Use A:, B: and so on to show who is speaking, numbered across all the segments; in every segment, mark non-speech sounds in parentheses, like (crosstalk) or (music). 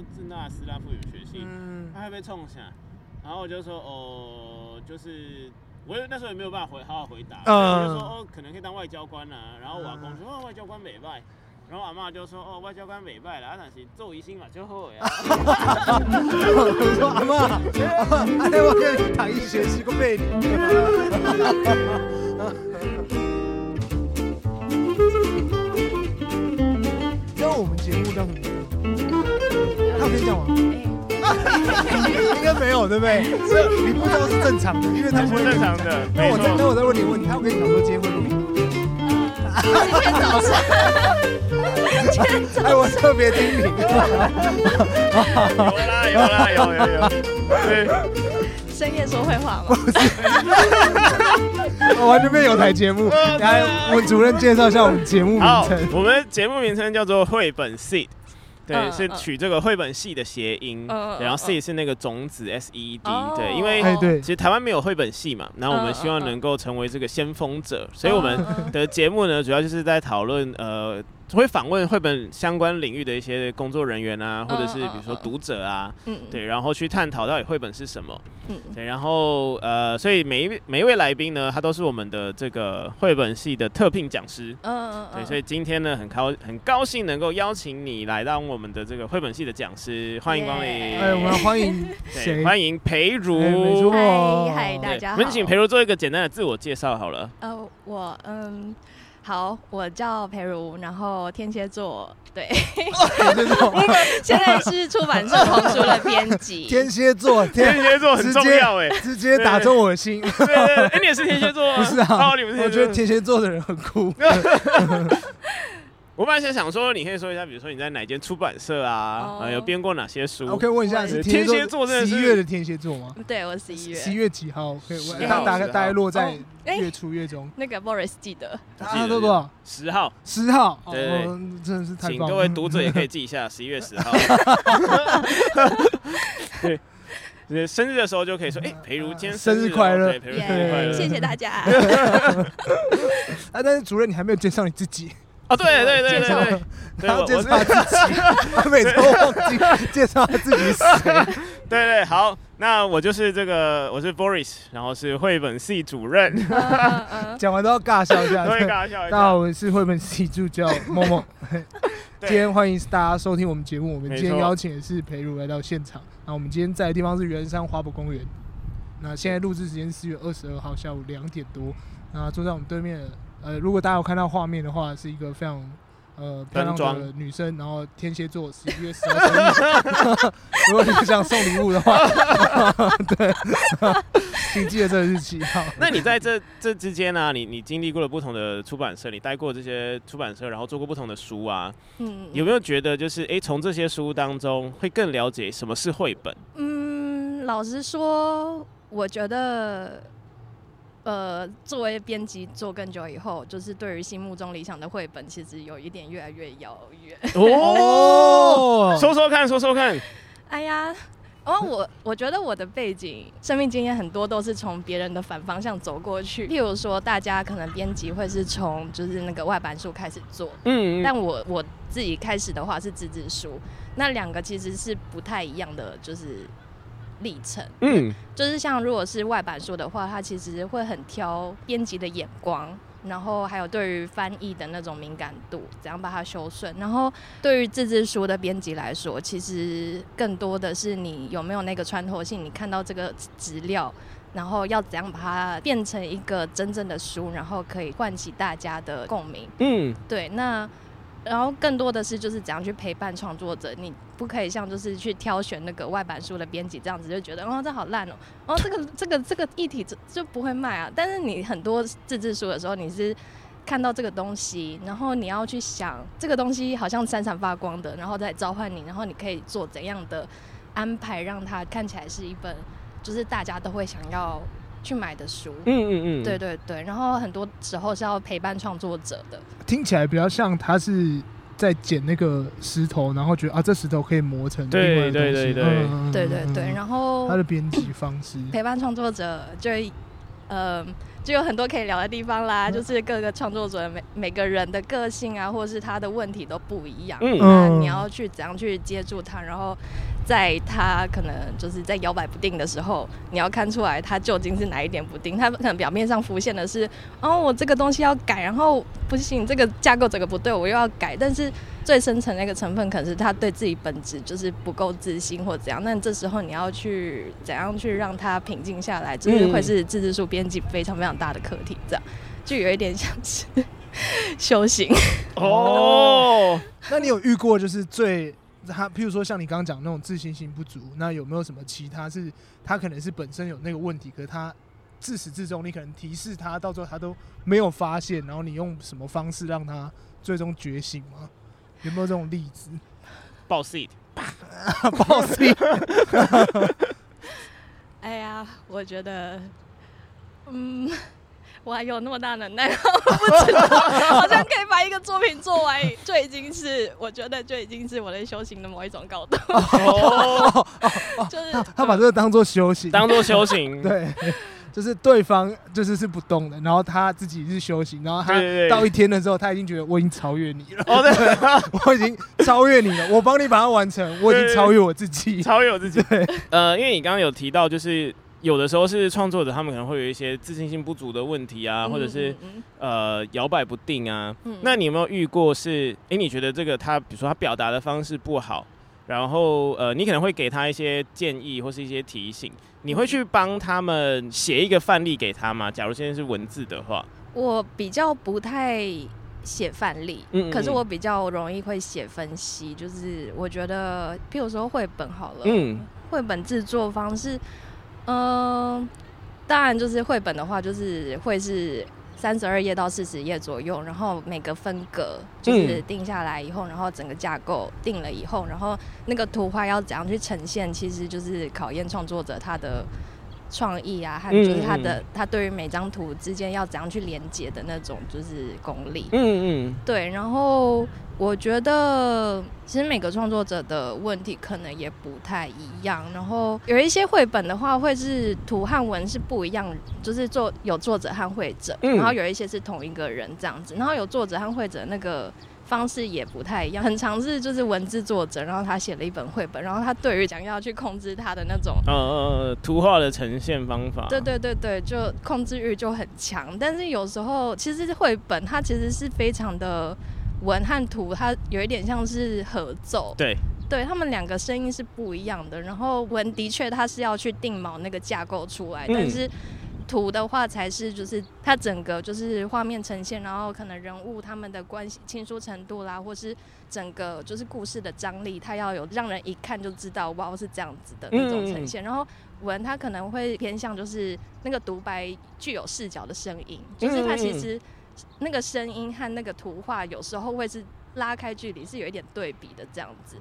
A: 说：“政大师大附有学系。”嗯，他还被冲下，然后我就说：“哦，就是我那时候也没有办法回好好回答，嗯、我就说：哦，可能可以当外交官啊。”然后我阿公说：“哦，外交官美拜。”然后阿妈就说：“哦，外交官美败了，但是做医生嘛就好呀。”
B: 我说：“阿妈，哎，我跟你谈医学是个魅力。”我们节目叫什么？他有跟你讲吗？(laughs) 应该没有，对不对？所以你不知道是正常的，因为他不会正常的。那我再那我再问你问题，他有跟你讲说今天会录音？
C: 今天早上。
B: 哎，我特别精明。
A: 有啦有啦有有有。
C: 深夜说会话吗？(laughs)
B: 我完全没有台节目。(laughs) 来，我们主任介绍一下我们节目名称。
A: 我们节目名称叫做绘本系，对，是取这个绘本系的谐音。然后 seed 是那个种子 S E E D，对，因为其实台湾没有绘本系嘛，然后我们希望能够成为这个先锋者，所以我们的节目呢，主要就是在讨论呃。会访问绘本相关领域的一些工作人员啊，或者是比如说读者啊，嗯，对，然后去探讨到底绘本是什么，嗯，对，然后呃，所以每一每一位来宾呢，他都是我们的这个绘本系的特聘讲师，嗯嗯，对，所以今天呢，很高很高兴能够邀请你来到我们的这个绘本系的讲师，欢迎光临，
B: 哎，我们欢迎谁？
A: 欢迎裴如，
B: 没错，
C: 嗨，大家好，
A: 我们请裴如做一个简单的自我介绍好了，
C: 呃，我嗯。好，我叫裴如，然后天蝎座，对，(laughs) 现在是出版社童书的编辑。(laughs)
B: 天蝎座，(laughs)
A: 天蝎座很重要哎，
B: 直接打中我的心。
A: 对对，哎，你也是天蝎座吗？
B: 不是啊，我觉得天蝎座的人很酷。
A: 我本来想想说，你可以说一下，比如说你在哪间出版社啊？呃，有编过哪些书？
B: 我可以问一下，是天蝎座十一月的天蝎座吗？
C: 对，我十一月。
B: 十一月几号？可以问，大大概大概落在月初月中。
C: 那个 Boris 记得，
B: 啊，多少？
A: 十号，
B: 十号。
A: 对，
B: 真的是太棒了。
A: 请各位读者也可以记一下，(laughs) 十一月十号。(laughs) 对，生日的时候就可以说，哎，培如今天
B: 生日快乐，
C: 对，培如生日快乐，谢谢大家。(laughs)
B: 啊，但是主任，你还没有介绍你自己。
A: 哦，对对对对对，
B: 他要介绍他自己，(laughs) 他每次都忘记 (laughs) 介绍他自己是谁。
A: 对对，好，那我就是这个，我是 Boris，然后是绘本系主任。
B: 讲完都要尬笑一下，
A: 对，尬笑一下。
B: 大家好，我是绘本系助教默默。(laughs) 今天欢迎大家收听我们节目，我们今天邀请的是培如来到现场。那我们今天在的地方是圆山花博公园。那现在录制时间是四月二十二号下午两点多。那坐在我们对面。呃，如果大家有看到画面的话，是一个非常呃漂亮的女生，然后天蝎座，十一月十号生日。如果你想送礼物的话，(laughs) 对，(laughs) 请记得这个日期。好，
A: 那你在这这之间呢、啊？你你经历过了不同的出版社，你待过这些出版社，然后做过不同的书啊。嗯，有没有觉得就是哎，从这些书当中会更了解什么是绘本？
C: 嗯，老实说，我觉得。呃，作为编辑做更久以后，就是对于心目中理想的绘本，其实有一点越来越遥远。
A: 哦，(laughs) 说说看，说说看。
C: 哎呀，哦，我我觉得我的背景、生命经验很多都是从别人的反方向走过去。例如说，大家可能编辑会是从就是那个外版书开始做，嗯，嗯，但我我自己开始的话是自制书，那两个其实是不太一样的，就是。历程，嗯，就是像如果是外版书的话，它其实会很挑编辑的眼光，然后还有对于翻译的那种敏感度，怎样把它修顺。然后对于自制书的编辑来说，其实更多的是你有没有那个穿透性，你看到这个资料，然后要怎样把它变成一个真正的书，然后可以唤起大家的共鸣。嗯，对，那。然后更多的是就是怎样去陪伴创作者，你不可以像就是去挑选那个外版书的编辑这样子就觉得哦，这好烂哦，哦这个这个这个议题就就不会卖啊。但是你很多自制书的时候，你是看到这个东西，然后你要去想这个东西好像闪闪发光的，然后再召唤你，然后你可以做怎样的安排，让它看起来是一本就是大家都会想要去买的书。嗯嗯嗯，对对对。然后很多时候是要陪伴创作者的，
B: 听起来比较像他是在捡那个石头，然后觉得啊，这石头可以磨成另外的东西。对对对对，
C: 嗯、对对对。然后
B: 他的编辑方式，
C: 陪伴创作者就呃。就有很多可以聊的地方啦，就是各个创作者每每个人的个性啊，或者是他的问题都不一样。嗯，那你要去怎样去接住他，然后在他可能就是在摇摆不定的时候，你要看出来他究竟是哪一点不定。他可能表面上浮现的是，哦，我这个东西要改，然后不行，这个架构整个不对，我又要改，但是。最深层那个成分，可能是他对自己本质就是不够自信，或怎样。那这时候你要去怎样去让他平静下来，就是会是自制书编辑非常非常大的课题。这样就有一点像是 (laughs) 修行
B: 哦。那你有遇过就是最他，譬如说像你刚刚讲那种自信心不足，那有没有什么其他是他可能是本身有那个问题，可是他自始至终你可能提示他，到最后他都没有发现，然后你用什么方式让他最终觉醒吗？有没有这种例子？
A: 爆 seed，(laughs)
B: 爆 seed。(laughs)
C: 哎呀，我觉得，嗯，我还有那么大能耐，(laughs) 我不知道，好像可以把一个作品做完，就已经是我觉得就已经是我的修行的某一种高度。哦，
B: 就是他，他把这个当做修行，
A: 当做修行，
B: 对。就是对方就是是不动的，然后他自己是修行，然后他到一天的时候，他已经觉得我已经超越你了。哦，对，我已经超越你了，我帮你把它完成，我已经超越我自己，
A: 超越我自己。对，呃，因为你刚刚有提到，就是有的时候是创作者他们可能会有一些自信心不足的问题啊，或者是呃摇摆不定啊。那你有没有遇过是？哎，你觉得这个他，比如说他表达的方式不好，然后呃，你可能会给他一些建议或是一些提醒。你会去帮他们写一个范例给他吗？假如现在是文字的话，
C: 我比较不太写范例，嗯，嗯，可是我比较容易会写分析。就是我觉得，譬如说绘本好了，嗯，绘本制作方式，嗯、当然就是绘本的话，就是会是。三十二页到四十页左右，然后每个分格就是定下来以后，然后整个架构定了以后，然后那个图画要怎样去呈现，其实就是考验创作者他的创意啊，还有就是他的、嗯、他对于每张图之间要怎样去连接的那种就是功力。嗯嗯，对，然后。我觉得其实每个创作者的问题可能也不太一样，然后有一些绘本的话会是图和文是不一样，就是作有作者和绘者，然后有一些是同一个人这样子，然后有作者和绘者那个方式也不太一样，很常是就是文字作者，然后他写了一本绘本，然后他对于想要去控制他的那种
A: 呃图画的呈现方法，
C: 对对对对，就控制欲就很强，但是有时候其实绘本它其实是非常的。文和图，它有一点像是合奏，
A: 对，
C: 对他们两个声音是不一样的。然后文的确它是要去定锚那个架构出来，嗯、但是图的话才是就是它整个就是画面呈现，然后可能人物他们的关系亲疏程度啦，或是整个就是故事的张力，它要有让人一看就知道哇是这样子的那种呈现。嗯、然后文它可能会偏向就是那个独白具有视角的声音，就是它其实。那个声音和那个图画有时候会是拉开距离，是有一点对比的这样子。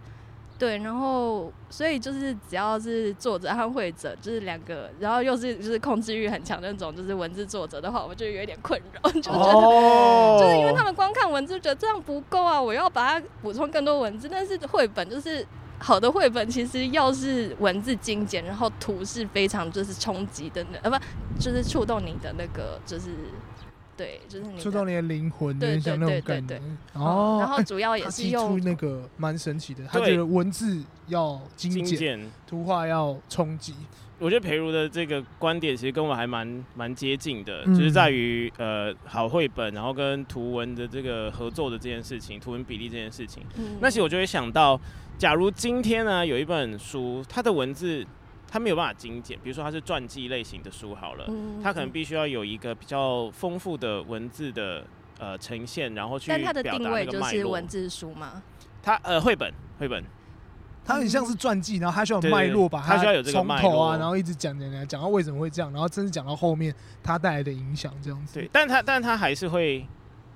C: 对，然后所以就是只要是作者和绘者，就是两个，然后又是就是控制欲很强那种，就是文字作者的话，我就有一点困扰，(laughs) 就觉得、oh. 就是因为他们光看文字觉得这样不够啊，我要把它补充更多文字。但是绘本就是好的绘本，其实要是文字精简，然后图是非常就是冲击的，呃，不就是触动你的那个就是。对，就是你
B: 触动你的灵魂，有点像那种感觉。
C: 哦，然后主要也是用
B: 那个蛮神奇的，他觉得文字要精简，图画要冲击。
A: 我觉得培如的这个观点其实跟我还蛮蛮接近的，就是在于呃好绘本，然后跟图文的这个合作的这件事情，图文比例这件事情。那其实我就会想到，假如今天呢有一本书，它的文字。它没有办法精简，比如说它是传记类型的书好了，嗯、它可能必须要有一个比较丰富的文字的呃呈现，然后去表达那个脉络。但它的定位就是文字书吗？它呃绘本绘本，
B: 它很像是传记，然后它需要有脉络把它从头啊，然后一直讲讲讲讲到为什么会这样，然后真是讲到后面它带来的影响这样子。
A: 对，但它但它还是会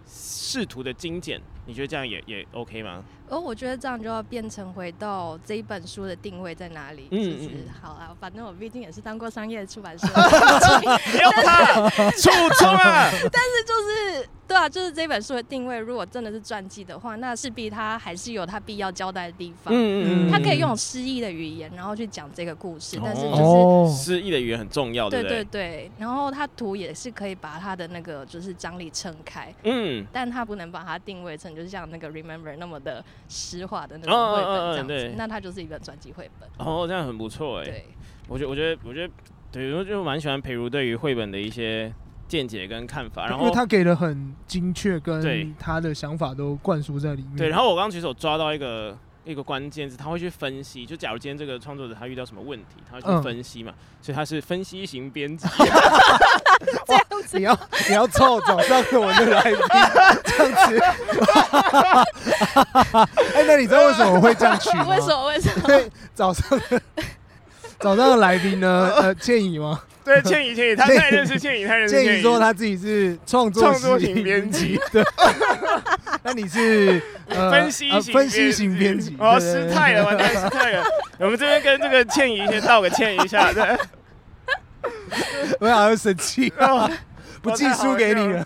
A: 试图的精简，你觉得这样也也 OK 吗？
C: 哦，我觉得这样就要变成回到这一本书的定位在哪里。嗯，就是好啊，反正我毕竟也是当过商业出版社，(laughs)
A: 要怕出错啊！(laughs)
C: 但是就是。对啊，就是这本书的定位，如果真的是传记的话，那势必它还是有它必要交代的地方。嗯嗯，它可以用诗意的语言，然后去讲这个故事，但是就是
A: 诗意的语言很重要，对
C: 对对对。然后它图也是可以把它的那个就是张力撑开。嗯，但它不能把它定位成就是像那个 Remember 那么的诗化的那种绘本这样子，那它就是一个传记绘本。
A: 哦，这样很不错哎。对，我觉得我觉得我觉得，对，我就蛮喜欢裴如对于绘本的一些。见解跟看法，然后
B: 因为他给的很精确，跟他的想法都灌输在里面。
A: 对，然后我刚刚其实有抓到一个一个关键字，他会去分析。就假如今天这个创作者他遇到什么问题，他会去分析嘛，嗯、所以他是分析型编辑。(laughs)
B: 这样子，你要你要凑早上我们的来宾这样子。(laughs) 哎、欸，那你知道为什么我会这样取吗？(laughs)
C: 为什么？为什么？
B: 对，早上的早上的来宾呢？呃，倩怡吗？(laughs)
A: 对，倩怡，倩怡，他太认识倩怡，太认识倩怡。
B: 说他自己是创作
A: 创作型编辑，
B: 对。(laughs) 那你是
A: 分析型
B: 分析型编辑？
A: 哦，失态了，完蛋，失态了。(laughs) 我们这边跟这个倩怡先道个歉一下，对。
B: 我好像生气，不寄书给你了，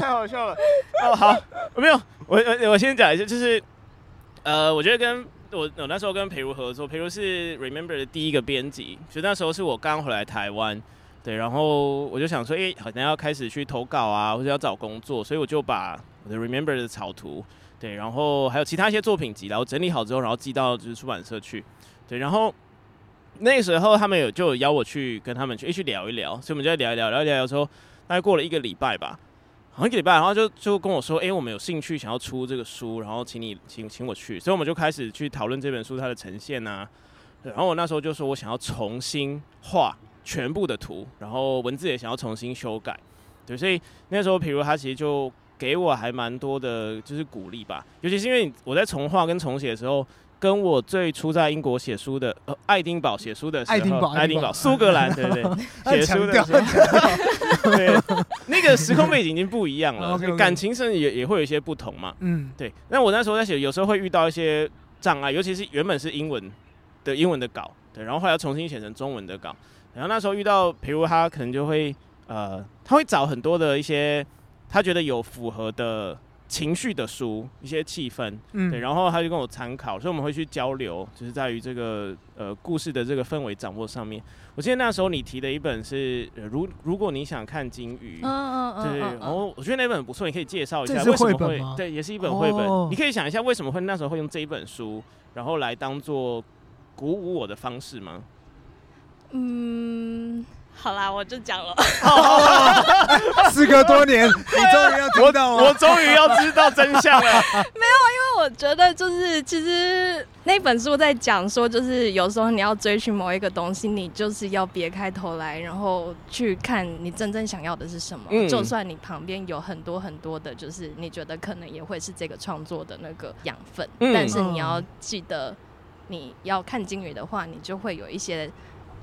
A: 太好笑了。哦，好，没有，我我我先讲一下，就是呃，我觉得跟。我我那时候跟培如合作，培如是 Remember 的第一个编辑，所以那时候是我刚回来台湾，对，然后我就想说，哎、好像要开始去投稿啊，或者要找工作，所以我就把我的 Remember 的草图，对，然后还有其他一些作品集，然后整理好之后，然后寄到就是出版社去，对，然后那时候他们有就有邀我去跟他们去一起聊一聊，所以我们就在聊一聊，聊一聊之后，大概过了一个礼拜吧。好一个礼拜，然后就就跟我说，哎、我们有兴趣想要出这个书，然后请你请请我去，所以我们就开始去讨论这本书它的呈现呐、啊。然后我那时候就说我想要重新画全部的图，然后文字也想要重新修改。对，所以那时候，比如他其实就给我还蛮多的，就是鼓励吧。尤其是因为我在重画跟重写的时候。跟我最初在英国写书的，呃，爱丁堡写书的时候，爱丁堡，爱丁堡，苏格兰，对不对？(laughs) 写书的时候，(laughs) 对，那个时空背景已经不一样了，感情上也也会有一些不同嘛。嗯，对。那我那时候在写，有时候会遇到一些障碍，尤其是原本是英文的英文的稿，对，然后后来要重新写成中文的稿，然后那时候遇到，比如他可能就会，呃，他会找很多的一些他觉得有符合的。情绪的书，一些气氛，嗯，对，然后他就跟我参考，所以我们会去交流，就是在于这个呃故事的这个氛围掌握上面。我记得那时候你提的一本是，呃、如如果你想看金鱼，嗯嗯嗯，对，然后我觉得那本不错，你可以介绍一下为什么会，对，也是一本绘本，哦、你可以想一下为什么会那时候会用这一本书，然后来当做鼓舞我的方式吗？
C: 嗯。好啦，我就讲了。
B: 时隔多年，你
A: 我，(laughs) 我终于要知道真相了。(laughs) 没有，
C: 因为我觉得就是其实那本书在讲说，就是有时候你要追寻某一个东西，你就是要别开头来，然后去看你真正想要的是什么。嗯、就算你旁边有很多很多的，就是你觉得可能也会是这个创作的那个养分，嗯、但是你要记得，你要看金鱼的话，你就会有一些。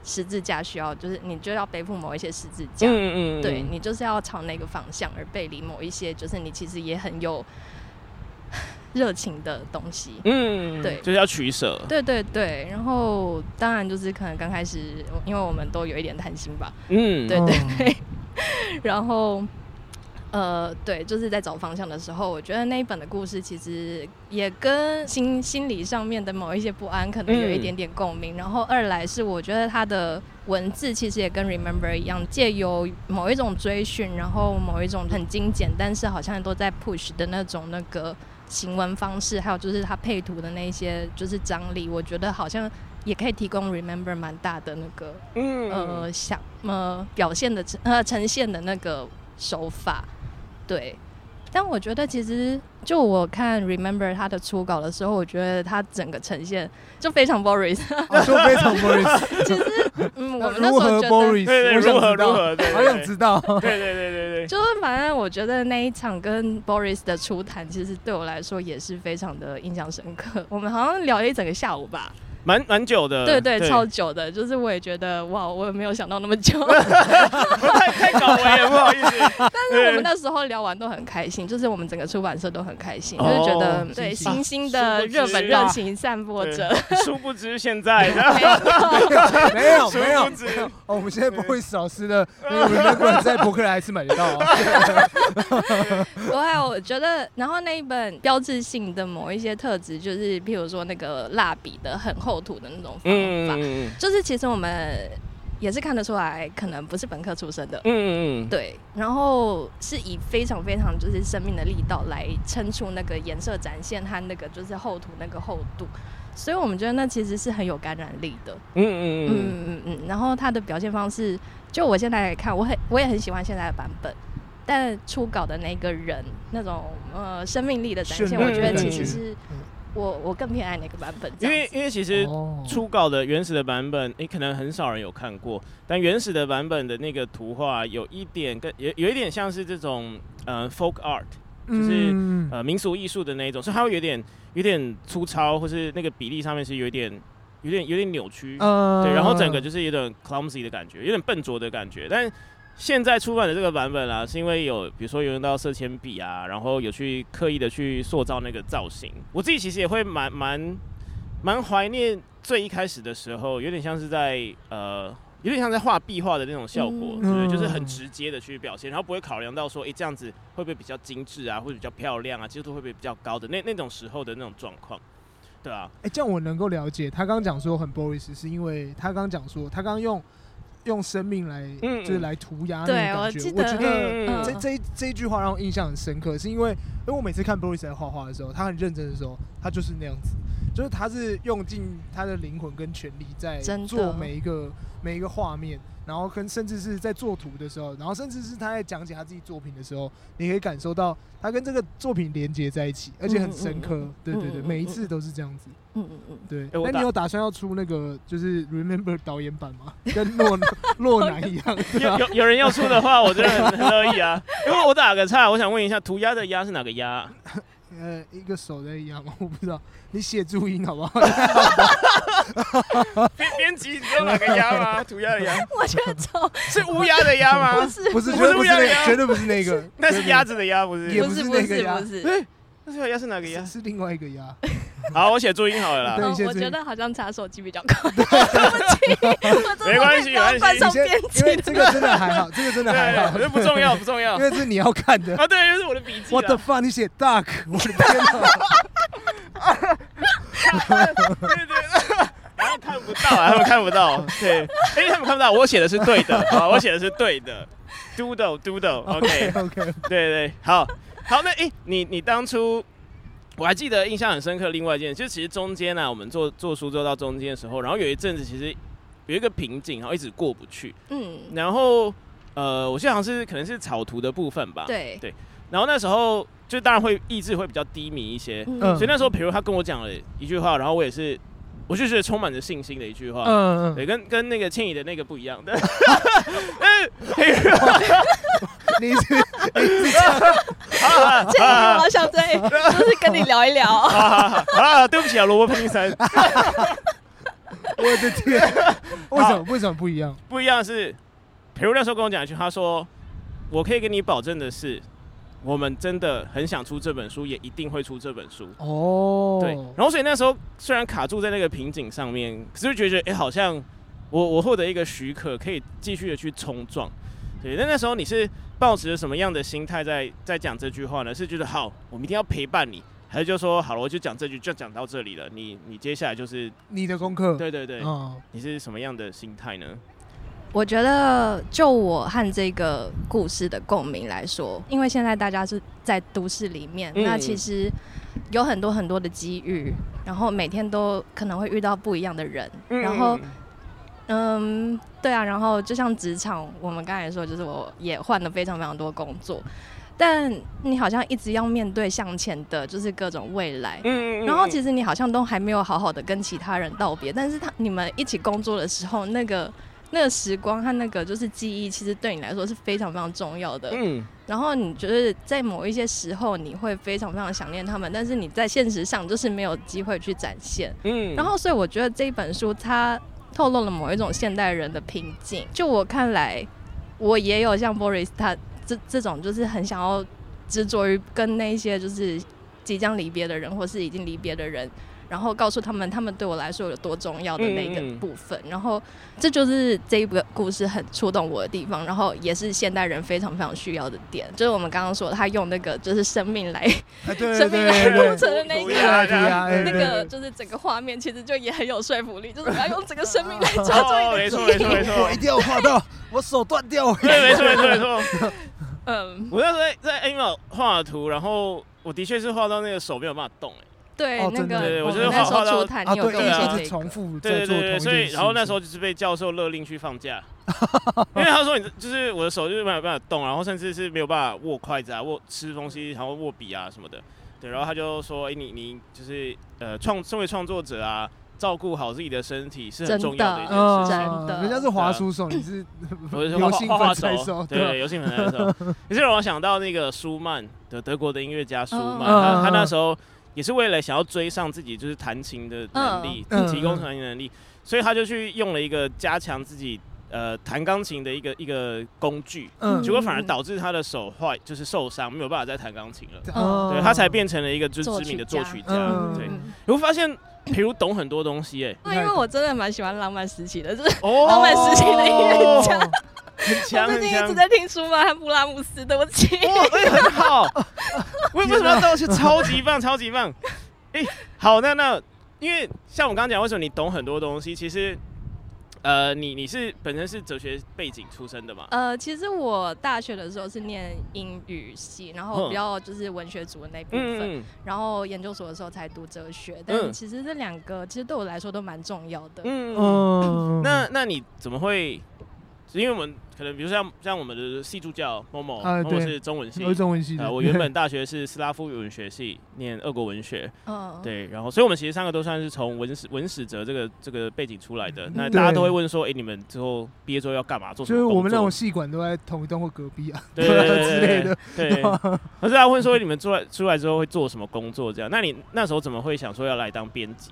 C: 十字架需要，就是你就要背负某一些十字架，嗯嗯，对，你就是要朝那个方向而背离某一些，就是你其实也很有 (laughs) 热情的东西，嗯，对，
A: 就是要取舍，
C: 对对对，然后当然就是可能刚开始，因为我们都有一点贪心吧，嗯，对对对，(laughs) 然后。呃，对，就是在找方向的时候，我觉得那一本的故事其实也跟心心理上面的某一些不安可能有一点点共鸣。嗯、然后二来是我觉得他的文字其实也跟 Remember 一样，借由某一种追寻，然后某一种很精简，但是好像都在 push 的那种那个行文方式，还有就是他配图的那些就是张力，我觉得好像也可以提供 Remember 蛮大的那个嗯呃想呃表现的呃呈现的那个手法。对，但我觉得其实就我看 Remember 他的初稿的时候，我觉得他整个呈现就非常 Boris，(laughs)
B: 就非常 Boris。(laughs)
C: 其实，嗯，我们那时候觉得
B: ，Boris,
A: 对，对对，如何如何，
B: 好想知道。
A: 对对对对对，
C: 就是反正我觉得那一场跟 Boris 的初谈，其实对我来说也是非常的印象深刻。我们好像聊了一整个下午吧。
A: 蛮蛮久的，
C: 对对，超久的，就是我也觉得哇，我也没有想到那么久，(laughs)
A: 太太搞了，也不好意思，
C: 但是我们那时候聊完都很开心，就是我们整个出版社都很开心，就是觉得对新兴的热本热情散播着。
A: 殊不知现在。(laughs)
B: 没有 (laughs) 没有没有哦，我们现在 Boris 老师的那个文本在博客来还是买得到啊。
C: 我还有我觉得，然后那一本标志性的某一些特质，就是譬如说那个蜡笔的很厚涂的那种方法，就是其实我们。也是看得出来，可能不是本科出身的，嗯嗯嗯，对，然后是以非常非常就是生命的力道来撑出那个颜色展现和那个就是厚涂那个厚度，所以我们觉得那其实是很有感染力的，嗯嗯嗯嗯。嗯嗯，然后他的表现方式，就我现在来看，我很我也很喜欢现在的版本，但初稿的那个人那种呃生命力的展现，我觉得其实是。我我更偏爱哪个版本？
A: 因为因为其实初稿的原始的版本，你、欸、可能很少人有看过。但原始的版本的那个图画有一点跟有有一点像是这种呃 folk art，就是、嗯、呃民俗艺术的那一种，所以它会有点有点粗糙，或是那个比例上面是有点有点有点扭曲，呃、对，然后整个就是有点 clumsy 的感觉，有点笨拙的感觉，但。现在出版的这个版本啊，是因为有比如说有用到色铅笔啊，然后有去刻意的去塑造那个造型。我自己其实也会蛮蛮蛮怀念最一开始的时候，有点像是在呃，有点像在画壁画的那种效果，嗯、对，就是很直接的去表现，然后不会考量到说，哎、欸，这样子会不会比较精致啊，或者比较漂亮啊，接受度会不会比较高的那那种时候的那种状况，对啊。
B: 哎、欸，这样我能够了解他刚刚讲说很 Boris，是因为他刚刚讲说他刚刚用。用生命来，就是来涂鸦那种感觉。我觉得这这这一句话让我印象很深刻，是因为因为我每次看 Boris 在画画的时候，他很认真的时候，他就是那样子，就是他是用尽他的灵魂跟全力在做每一个每一个画面。然后跟甚至是在做图的时候，然后甚至是他在讲解他自己作品的时候，你可以感受到他跟这个作品连接在一起，而且很深刻。嗯嗯嗯、对对对，每一次都是这样子。嗯嗯嗯，对。那、欸、你有打算要出那个就是 Remember (laughs) 导演版吗？(laughs) 跟诺诺南一样？
A: 有有有人要出的话，我真的很乐意啊。因为我打个岔，我想问一下，涂鸦的鸦是哪个鸦？
B: 呃，一个手在压吗？(laughs) 我不知道，你写注音好不好？
A: 编编辑，你知道哪个鸭吗？(laughs) 涂鸦的鸭？
C: 我觉得丑，(laughs)
A: 是乌鸦的鸭吗？
B: 不是，不是，不是乌鸦的鸦，绝对不是那个，
A: 那是鸭子的鸭，不是，
B: 也不是那个鸭，
C: 不是。
A: 那这个鸭是哪个鸭？
B: 是另外一个鸭。(laughs)
A: 好，我写注音好了啦。
C: 我觉得好像查手机比较快。(laughs) 对不起，
A: 没关系，没关系。
B: 因为这个真的还好，这个真的还好，
A: 这不重要，不重要。
B: 因为这是你要看的
A: 啊，对，这是我的笔记。
B: What the fuck？你写 duck？我的天
A: 哪！对对，他们看不到啊，他们看不到。对，哎，他们看不到，我写的是对的啊，我写的是对的。Doodle，Doodle，OK，OK，(laughs) 对对，好。好，那哎、欸，你你当初我还记得印象很深刻。另外一件，就其实中间呢、啊，我们做做书做到中间的时候，然后有一阵子其实有一个瓶颈，然后一直过不去。嗯。然后呃，我记得好像是可能是草图的部分吧。
C: 对
A: 对。然后那时候就当然会意志会比较低迷一些。嗯。所以那时候，比如他跟我讲了一句话，然后我也是。我就觉得充满着信心的一句话，嗯嗯，对，跟跟那个倩怡的那个不一样的，(laughs) (laughs)
B: 你是，
C: 倩怡，我想对，就是跟你聊一聊，
A: 啊，对不起啊，萝卜拼三，
B: 我的天，为什么为什么不一样？
A: 不一样是，比如那时候跟我讲一句，他说，我可以跟你保证的是。我们真的很想出这本书，也一定会出这本书哦。对，然后所以那时候虽然卡住在那个瓶颈上面，可是就觉得哎，好像我我获得一个许可，可以继续的去冲撞。对，那那时候你是抱持着什么样的心态在在讲这句话呢？是觉得好，我们一定要陪伴你，还是就说好了，我就讲这句，就讲到这里了。你你接下来就是
B: 你的功课。
A: 对对对，哦，你是什么样的心态呢？
C: 我觉得，就我和这个故事的共鸣来说，因为现在大家是在都市里面，嗯、那其实有很多很多的机遇，然后每天都可能会遇到不一样的人，嗯、然后，嗯，对啊，然后就像职场，我们刚才说，就是我也换了非常非常多工作，但你好像一直要面对向前的，就是各种未来，嗯、然后其实你好像都还没有好好的跟其他人道别，但是他你们一起工作的时候，那个。那个时光和那个就是记忆，其实对你来说是非常非常重要的。嗯，然后你觉得在某一些时候你会非常非常想念他们，但是你在现实上就是没有机会去展现。嗯，然后所以我觉得这一本书它透露了某一种现代人的平静。就我看来，我也有像 Boris 他这这种就是很想要执着于跟那些就是即将离别的人，或是已经离别的人。然后告诉他们，他们对我来说有多重要的那个部分。嗯嗯，然后这就是这一个故事很触动我的地方，然后也是现代人非常非常需要的点。就是我们刚刚说，他用那个就是生命来，啊、生命来铺成的那个，那个就是整个画面，其实就也很有说服力。就是我要用整个生命来抓住一个，
A: 没错没错没错，
B: 我一定要画到我手断掉。
A: 对，没错没错没错。嗯，我那时候在在 Email 画图，然后我的确是画到那个手没有办法动，哎。
C: 对，那个
A: 我觉得画画到
C: 啊，对，
B: 一直重复在做同一件事情。
A: 所以然后那时候就是被教授勒令去放假，(laughs) 因为他说你就是我的手就是没有办法动，然后甚至是没有办法握筷子啊、握吃东西，然后握笔啊什么的。对，然后他就说，哎，你你就是呃创身为创作者啊，照顾好自己的身体是很重要的一件事情。
C: 真的，
B: 人家是滑鼠手，你是 (laughs)
A: 我是画画手，对对，油性粉彩手。(laughs) 也是让我想到那个舒曼的德国的音乐家舒曼，他他那时候。也是为了想要追上自己就是弹琴的能力，嗯、提供弹琴能力，嗯、所以他就去用了一个加强自己呃弹钢琴的一个一个工具，嗯、结果反而导致他的手坏，就是受伤，没有办法再弹钢琴了。嗯、对，他才变成了一个就是知名的作曲家。对，你会发现比如懂很多东西哎、欸。
C: 那因为我真的蛮喜欢浪漫时期的，就是浪漫时期的音乐家。哦
A: 很强，
C: 最近一直在听舒曼和布拉姆斯对不起。
A: 哇，哎，很好。为 (laughs) 为什么要道歉？超级棒，超级棒。(laughs) 哎，好，那那，因为像我刚刚讲，为什么你懂很多东西？其实，呃，你你是本身是哲学背景出身的嘛？
C: 呃，其实我大学的时候是念英语系，然后比较就是文学组的那部分，嗯、然后研究所的时候才读哲学。但其实这两个其实对我来说都蛮重要的。嗯
A: 嗯。那那你怎么会？因为我们可能，比如像像我们的系助教某某，某某是中文系，
B: 中文系。呃，
A: 我原本大学是斯拉夫语文学系，念俄国文学。嗯，对，然后，所以我们其实三个都算是从文史文史哲这个这个背景出来的。那大家都会问说，哎，你们之后毕业之后要干嘛？做什么？
B: 就是我们那种系馆都在同一栋或隔壁啊，对 (laughs) 之类的。
A: 对。(laughs) 可是大家问说，你们出来出来之后会做什么工作？这样？那你那时候怎么会想说要来当编辑？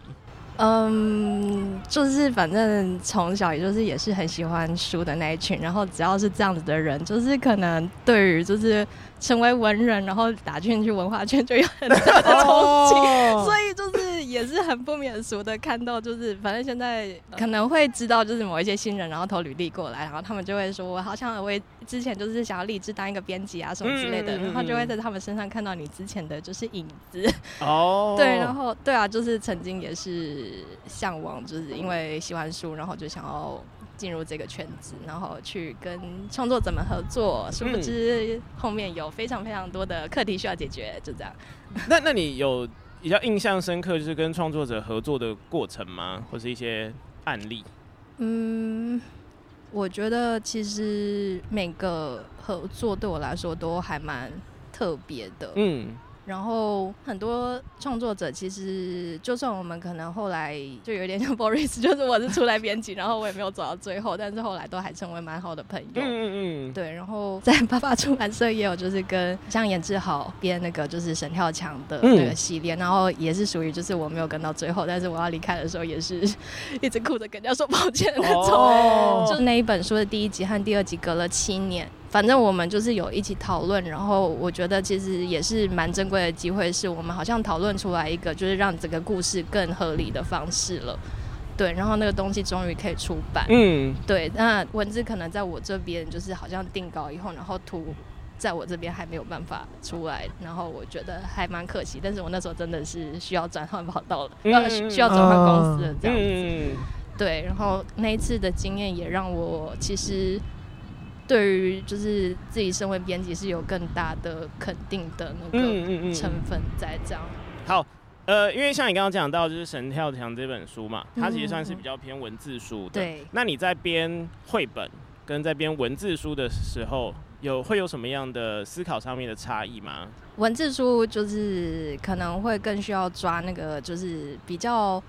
C: 嗯，就是反正从小也就是也是很喜欢书的那一群，然后只要是这样子的人，就是可能对于就是成为文人，然后打进去文化圈就有很大的冲击，(laughs) 哦、所以就是也是很不免俗的看到，就是反正现在可能会知道，就是某一些新人，然后投履历过来，然后他们就会说，我好像我之前就是想要立志当一个编辑啊什么之类的，嗯嗯嗯嗯，然后就会在他们身上看到你之前的就是影子。哦，对，然后对啊，就是曾经也是。向往，就是因为喜欢书，然后就想要进入这个圈子，然后去跟创作者们合作。殊不知后面有非常非常多的课题需要解决，就这样。(laughs)
A: 那那你有比较印象深刻，就是跟创作者合作的过程吗？或是一些案例？
C: 嗯，我觉得其实每个合作对我来说都还蛮特别的。嗯。然后很多创作者其实，就算我们可能后来就有点像 (laughs) Boris，就是我是出来编辑，然后我也没有走到最后，但是后来都还成为蛮好的朋友。嗯嗯嗯。对，然后在爸爸出版社也有就是跟像颜志豪编那个就是神跳墙的那个系列，嗯、然后也是属于就是我没有跟到最后，但是我要离开的时候也是一直哭着跟人家说抱歉的那种。哦、就那一本书的第一集和第二集隔了七年。反正我们就是有一起讨论，然后我觉得其实也是蛮珍贵的机会，是我们好像讨论出来一个就是让整个故事更合理的方式了，对，然后那个东西终于可以出版，嗯，对，那文字可能在我这边就是好像定稿以后，然后图在我这边还没有办法出来，然后我觉得还蛮可惜，但是我那时候真的是需要转换跑道了，嗯、需要转换公司了这样子，嗯、对，然后那一次的经验也让我其实。对于就是自己身为编辑是有更大的肯定的那个成分在这样。嗯嗯嗯、
A: 好，呃，因为像你刚刚讲到就是《神跳墙》这本书嘛，它其实算是比较偏文字书的。对。那你在编绘本跟在编文字书的时候，有会有什么样的思考上面的差异吗？
C: 文字书就是可能会更需要抓那个就是比较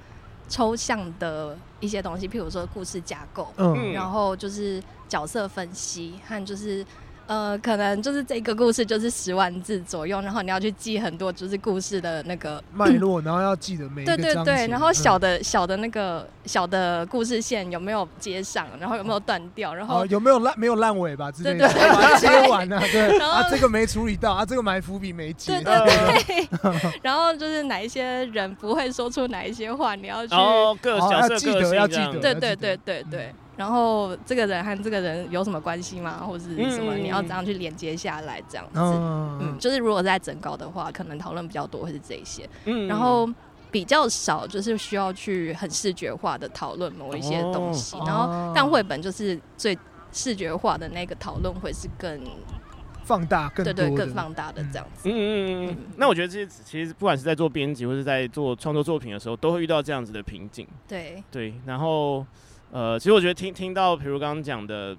C: 抽象的一些东西，譬如说故事架构，嗯，然后就是角色分析和就是呃，可能就是这个故事就是十万字左右，然后你要去记很多就是故事的那个
B: 脉络，然后要记得每一。对对对，
C: 然后小的、嗯、小的那个小的故事线有没有接上，然后有没有断掉，然后、
B: 哦、有没有烂没有烂尾吧之类的，把它接完了。对，(laughs) 然后啊这个没处理到啊，这个埋伏笔没接。
C: 对对对。(laughs) 然后就是哪一些人不会说出哪一些话，你要去
A: 哦，各角色
B: 要记得要记得。
C: 对对对对对。嗯然后这个人和这个人有什么关系吗？或者是什么？你要怎样去连接下来？这样子，嗯，嗯，就是如果在整稿的话，可能讨论比较多会是这些。嗯，然后比较少就是需要去很视觉化的讨论某一些东西。哦、然后，但绘本就是最视觉化的那个讨论会是更
B: 放大更多，
C: 对对，更放大的这样子。嗯嗯
A: 嗯。那我觉得这些其实不管是在做编辑或是在做创作作品的时候，都会遇到这样子的瓶颈。
C: 对
A: 对，然后。呃，其实我觉得听听到，比如刚刚讲的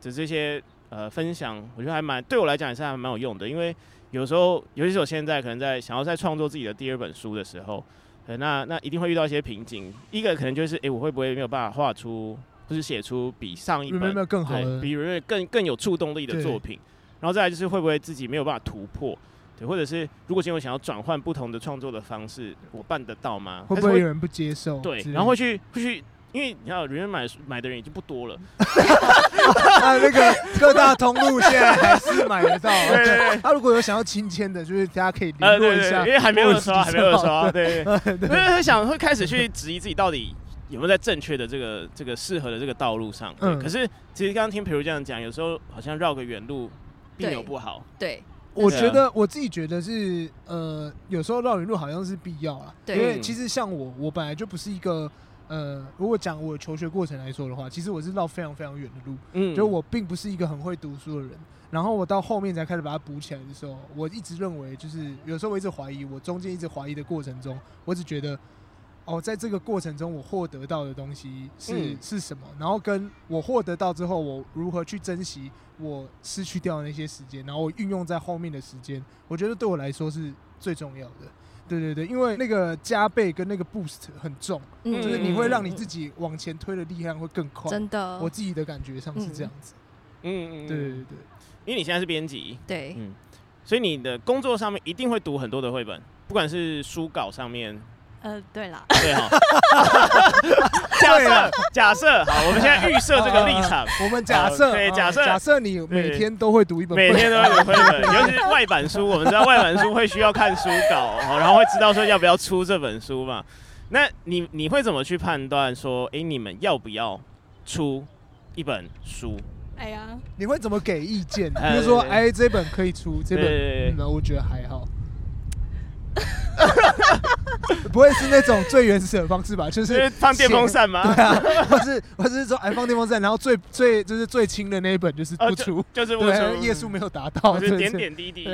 A: 的这些呃分享，我觉得还蛮对我来讲也是还蛮有用的。因为有时候，尤其是我现在可能在想要在创作自己的第二本书的时候，呃、那那一定会遇到一些瓶颈。一个可能就是，哎、欸，我会不会没有办法画出或是写出比上一本
B: 有没有更好的，
A: 比更更有触动力的作品？然后再来就是会不会自己没有办法突破？对，或者是如果今天我想要转换不同的创作的方式，我办得到吗？
B: 会不会有人不接受？
A: 对，然后会去会去。因为你看，人买买的人已经不多了。(laughs)
B: 啊，那个 (laughs) 各大通路现在还是买得到。对对对。他 (laughs) 如果有想要亲签的，就是大家可以联络一下。
A: 因为还没有刷，还没有刷。对对对。因为会想会开始去质疑自己到底有没有在正确的这个这个适合的这个道路上。嗯。可是其实刚刚听培如这样讲，有时候好像绕个远路并没有不好。
C: 对。
B: 我觉得我自己觉得是呃，有时候绕远路好像是必要啊。对。因为其实像我，我本来就不是一个。呃，如果讲我求学过程来说的话，其实我是绕非常非常远的路，嗯，就我并不是一个很会读书的人。然后我到后面才开始把它补起来的时候，我一直认为，就是有时候我一直怀疑，我中间一直怀疑的过程中，我只觉得，哦，在这个过程中我获得到的东西是、嗯、是什么？然后跟我获得到之后，我如何去珍惜我失去掉的那些时间，然后我运用在后面的时间，我觉得对我来说是最重要的。对对对，因为那个加倍跟那个 boost 很重，嗯、就是你会让你自己往前推的力量会更快。真的，我自己的感觉上是这样子。嗯嗯，对对对，
A: 因为你现在是编辑，
C: 对，嗯，
A: 所以你的工作上面一定会读很多的绘本，不管是书稿上面。
C: 呃，对了，
A: 对哈，(laughs) 假设假设好，我们现在预设这个立场，
B: 我们假设，
A: 对，假设
B: 假设你每天都会读一本，
A: 每天都会读一本，尤其是外版书，我们知道外版书会需要看书稿，然后会知道说要不要出这本书嘛？那你你会怎么去判断说，哎，你们要不要出一本书？
C: 哎呀，
B: 你会怎么给意见？比如说，哎，这本可以出，这本，那我觉得还好。(laughs) 不会是那种最原始的方式吧？就是
A: 放电风扇吗？(laughs)
B: 对啊，我是我是说哎放电风扇，然后最最就是最轻的那一本就是不出，
A: 就是不出，
B: 页数没有达到，
A: 就是点点滴滴。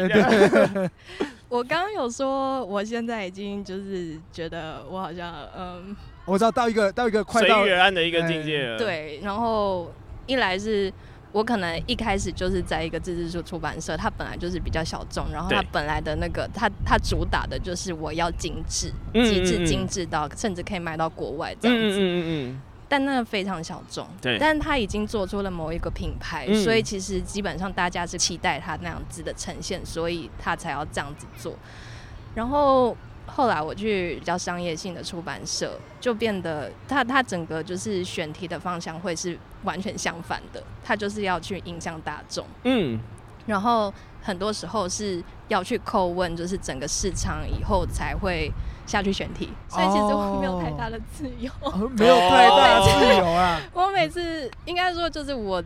A: (laughs)
C: 我刚刚有说，我现在已经就是觉得我好像嗯，
B: 我知道到一个到一个快到
A: 随遇而安的一个境界了。
C: 对，然后一来是。我可能一开始就是在一个自制书出版社，它本来就是比较小众，然后它本来的那个它它主打的就是我要精致，极致精致到甚至可以卖到国外这样子。嗯嗯嗯。但那个非常小众。对。但它已经做出了某一个品牌，所以其实基本上大家是期待它那样子的呈现，所以它才要这样子做。然后。后来我去比较商业性的出版社，就变得他他整个就是选题的方向会是完全相反的，他就是要去影响大众，嗯，然后很多时候是要去叩问，就是整个市场以后才会下去选题，所以其实我没有太大的自由，
B: 哦、没有太大的自由啊。(laughs)
C: 我每次应该说就是我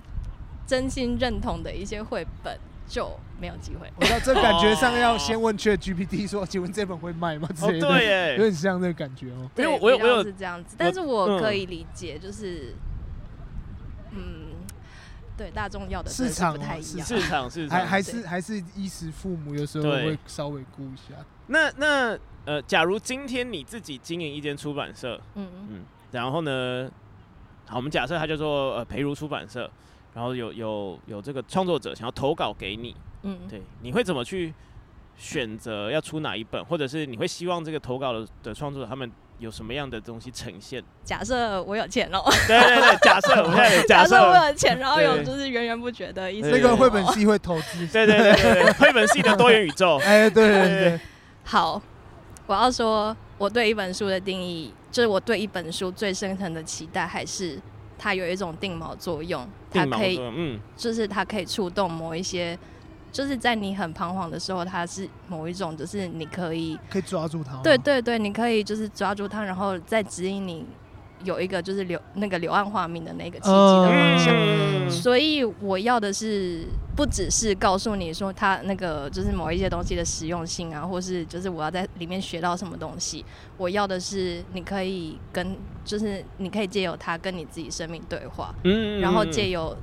C: 真心认同的一些绘本。就没有机会。
B: 我知道这感觉上要先问 ChatGPT 说，请问这本会卖吗？之类的。
A: 对耶，
B: 有点像那个感觉哦。
C: 因为我有我有是这样子，但是我可以理解，就是嗯，对大众要的
B: 市场
C: 不太一样，
A: 市场市场
B: 还还是还是衣食父母，有时候会稍微顾一下。
A: 那那呃，假如今天你自己经营一间出版社，嗯嗯，然后呢，好，我们假设它叫做呃培如出版社。然后有有有这个创作者想要投稿给你，嗯，对，你会怎么去选择要出哪一本，或者是你会希望这个投稿的的创作者他们有什么样的东西呈现？
C: 假设我有钱哦，
A: 对对对，假设我现在
C: 假设我有钱，然后有就是源源不绝的意思。
B: 那个绘本系会投资，
A: 对对对对，绘本系的多元宇宙。(laughs)
B: 哎，对对对。
C: 好，我要说，我对一本书的定义，就是我对一本书最深层的期待，还是它有一种定锚作用，它可以，嗯，就是它可以触动某一些。就是在你很彷徨的时候，它是某一种，就是你可以
B: 可以抓住它。
C: 对对对，你可以就是抓住它，然后再指引你有一个就是柳那个柳暗花明的那个契机的方向。嗯、所以我要的是不只是告诉你说它那个就是某一些东西的实用性啊，或是就是我要在里面学到什么东西。我要的是你可以跟就是你可以借由它跟你自己生命对话，嗯，然后借由。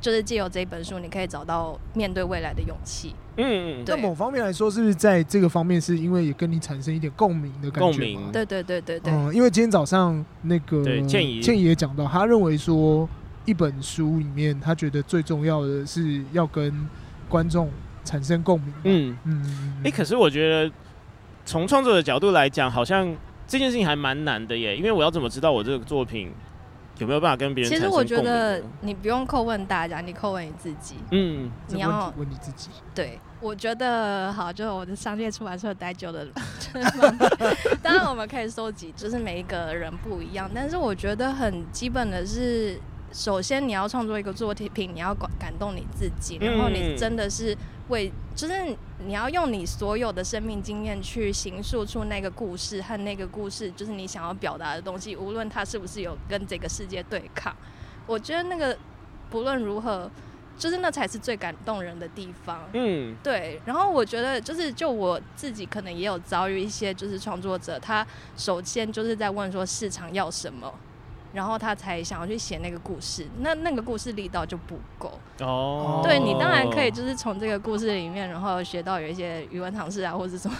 C: 就是借由这一本书，你可以找到面对未来的勇气。嗯，
B: 在。某方面来说，是不是在这个方面，是因为也跟你产生一点共鸣的感觉？共鸣。
C: 对对对对对。
B: 嗯，因为今天早上那个倩怡倩怡也讲到，他认为说一本书里面，他觉得最重要的是要跟观众产生共鸣。嗯
A: 嗯。哎，可是我觉得从创作的角度来讲，好像这件事情还蛮难的耶，因为我要怎么知道我这个作品？有没有办法跟别人？
C: 其实我觉得你不用叩问大家，你叩问你自己。嗯，
B: 你要问你自己。
C: 对，我觉得好，就我的商业出版社待久了。(laughs) 当然，我们可以收集，就是每一个人不一样。但是我觉得很基本的是，首先你要创作一个作品，你要感感动你自己，然后你真的是。会，就是你要用你所有的生命经验去形塑出那个故事和那个故事，就是你想要表达的东西，无论它是不是有跟这个世界对抗。我觉得那个不论如何，就是那才是最感动人的地方。嗯，对。然后我觉得，就是就我自己可能也有遭遇一些，就是创作者，他首先就是在问说市场要什么。然后他才想要去写那个故事，那那个故事力道就不够哦。对，你当然可以，就是从这个故事里面，然后学到有一些语文常识啊，或者什么。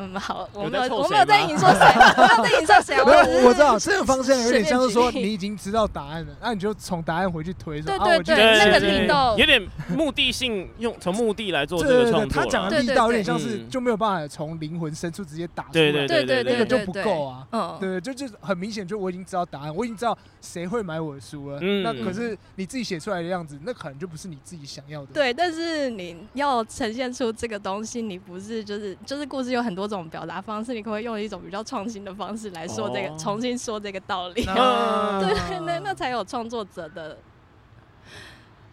C: 嗯，好，我没有，我没有在影 (laughs) 说谁，我没有在影射谁。没有，
B: 我知道这个方向有点像是说，(laughs) 你已经知道答案了，那你就从答案回去推。
C: 对对对，那个力道
A: 有点目的性，用从目的来做这个创作。
B: 他讲的力道有点像是就没有办法从灵魂深处直接打出来，对对对对，那个就不够啊。嗯，对，就就很明显，就我已经知道答案，我已经知道谁会买我的书了。嗯，那可是你自己写出来的样子，那可能就不是你自己想要的。
C: 对，但是你要呈现出这个东西，你不是就是就是故事有很多种表达方式。你可不可以用一种比较创新的方式来说这个，oh. 重新说这个道理？啊、(laughs) 对，那那才有创作者的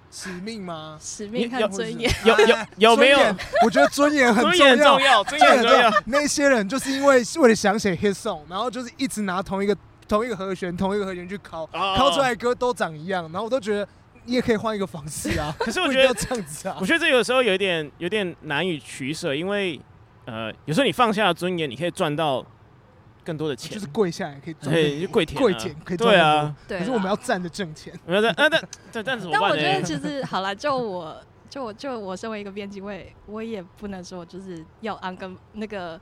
B: 使命吗？
C: 使命和尊严？
A: 有有 (laughs) 有没有？
B: 我觉得尊严很重
A: 要，尊严很重要。
B: 那些人就是因为为了想写 hit song，然后就是一直拿同一个同一个和弦，同一个和弦去拷，拷、oh. 出来的歌都长一样。然后我都觉得你也可以换一个方式啊。
A: 可是我觉得
B: 这样子啊，
A: 我觉得这有时候有点有点难以取舍，因为。呃，有时候你放下了尊严，你可以赚到更多的钱，
B: 就是跪下来可以赚，
A: 对，就跪舔，
B: 跪舔可以赚。
A: 对啊，
B: 可是我们要站着挣钱，
A: 没有在，那那这这样子。
C: 但我觉得其实好了，就我就我就我身为一个编辑，我也我也不能说就是要安跟那个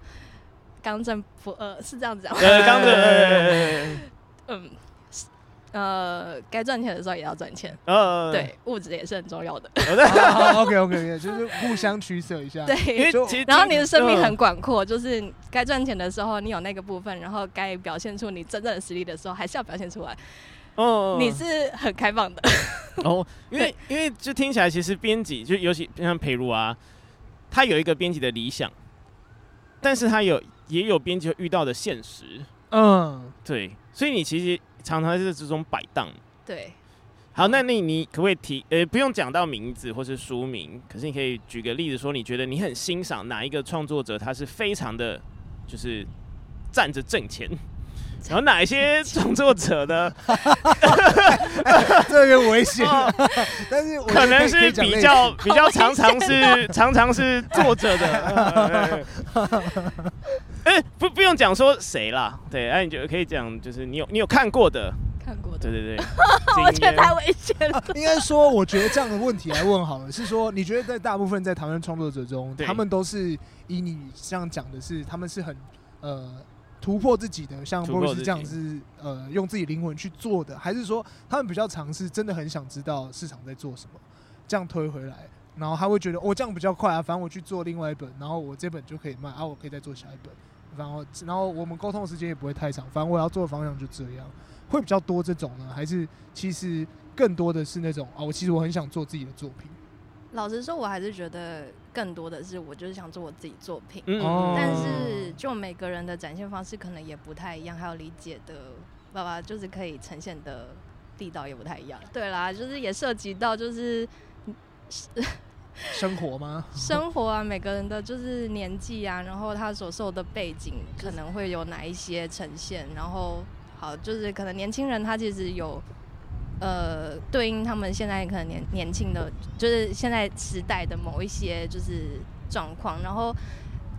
C: 刚正不阿，是这样子讲。
A: 对，刚正，
C: 嗯。呃，该赚钱的时候也要赚钱，呃，对，物质也是很重要的。
B: 好，OK OK，就是互相取舍一下。
C: 对，然后你的生命很广阔，就是该赚钱的时候你有那个部分，然后该表现出你真正的实力的时候，还是要表现出来。哦，你是很开放的。
A: 哦，因为因为就听起来，其实编辑就尤其像培如啊，他有一个编辑的理想，但是他有也有编辑遇到的现实。嗯，对，所以你其实。常常在这种摆荡。
C: 对，
A: 好，那你你可不可以提？呃，不用讲到名字或是书名，可是你可以举个例子，说你觉得你很欣赏哪一个创作者，他是非常的，就是站着挣钱。然后哪一些创作者呢？(laughs)
B: 这个危险，(laughs) 但是
A: 可能是比较比较常常是常常是作者的。(laughs) 哎，不不用讲说谁啦，对，哎，你就可以讲，就是你有你有看过的，
C: 看过的，
A: 对对对。
C: 我觉得太危险了。
B: 应该说，我觉得这样的问题来问好了，是说你觉得在大部分在台湾创作者中，他们都是以你这样讲的是，他们是很呃。突破自己的，像波瑞斯这样是呃用自己灵魂去做的，还是说他们比较尝试，真的很想知道市场在做什么，这样推回来，然后他会觉得我、哦、这样比较快啊，反正我去做另外一本，然后我这本就可以卖啊，我可以再做下一本，然后然后我们沟通的时间也不会太长，反正我要做的方向就这样，会比较多这种呢，还是其实更多的是那种啊，我其实我很想做自己的作品。
C: 老实说，我还是觉得更多的是我就是想做我自己作品，
A: 嗯，
C: 但是就每个人的展现方式可能也不太一样，还有理解的爸爸就是可以呈现的地道也不太一样。对啦，就是也涉及到就是。(laughs)
B: 生活吗？(laughs)
C: 生活啊，每个人的就是年纪啊，然后他所受的背景可能会有哪一些呈现，然后好，就是可能年轻人他其实有呃对应他们现在可能年年轻的，就是现在时代的某一些就是状况，然后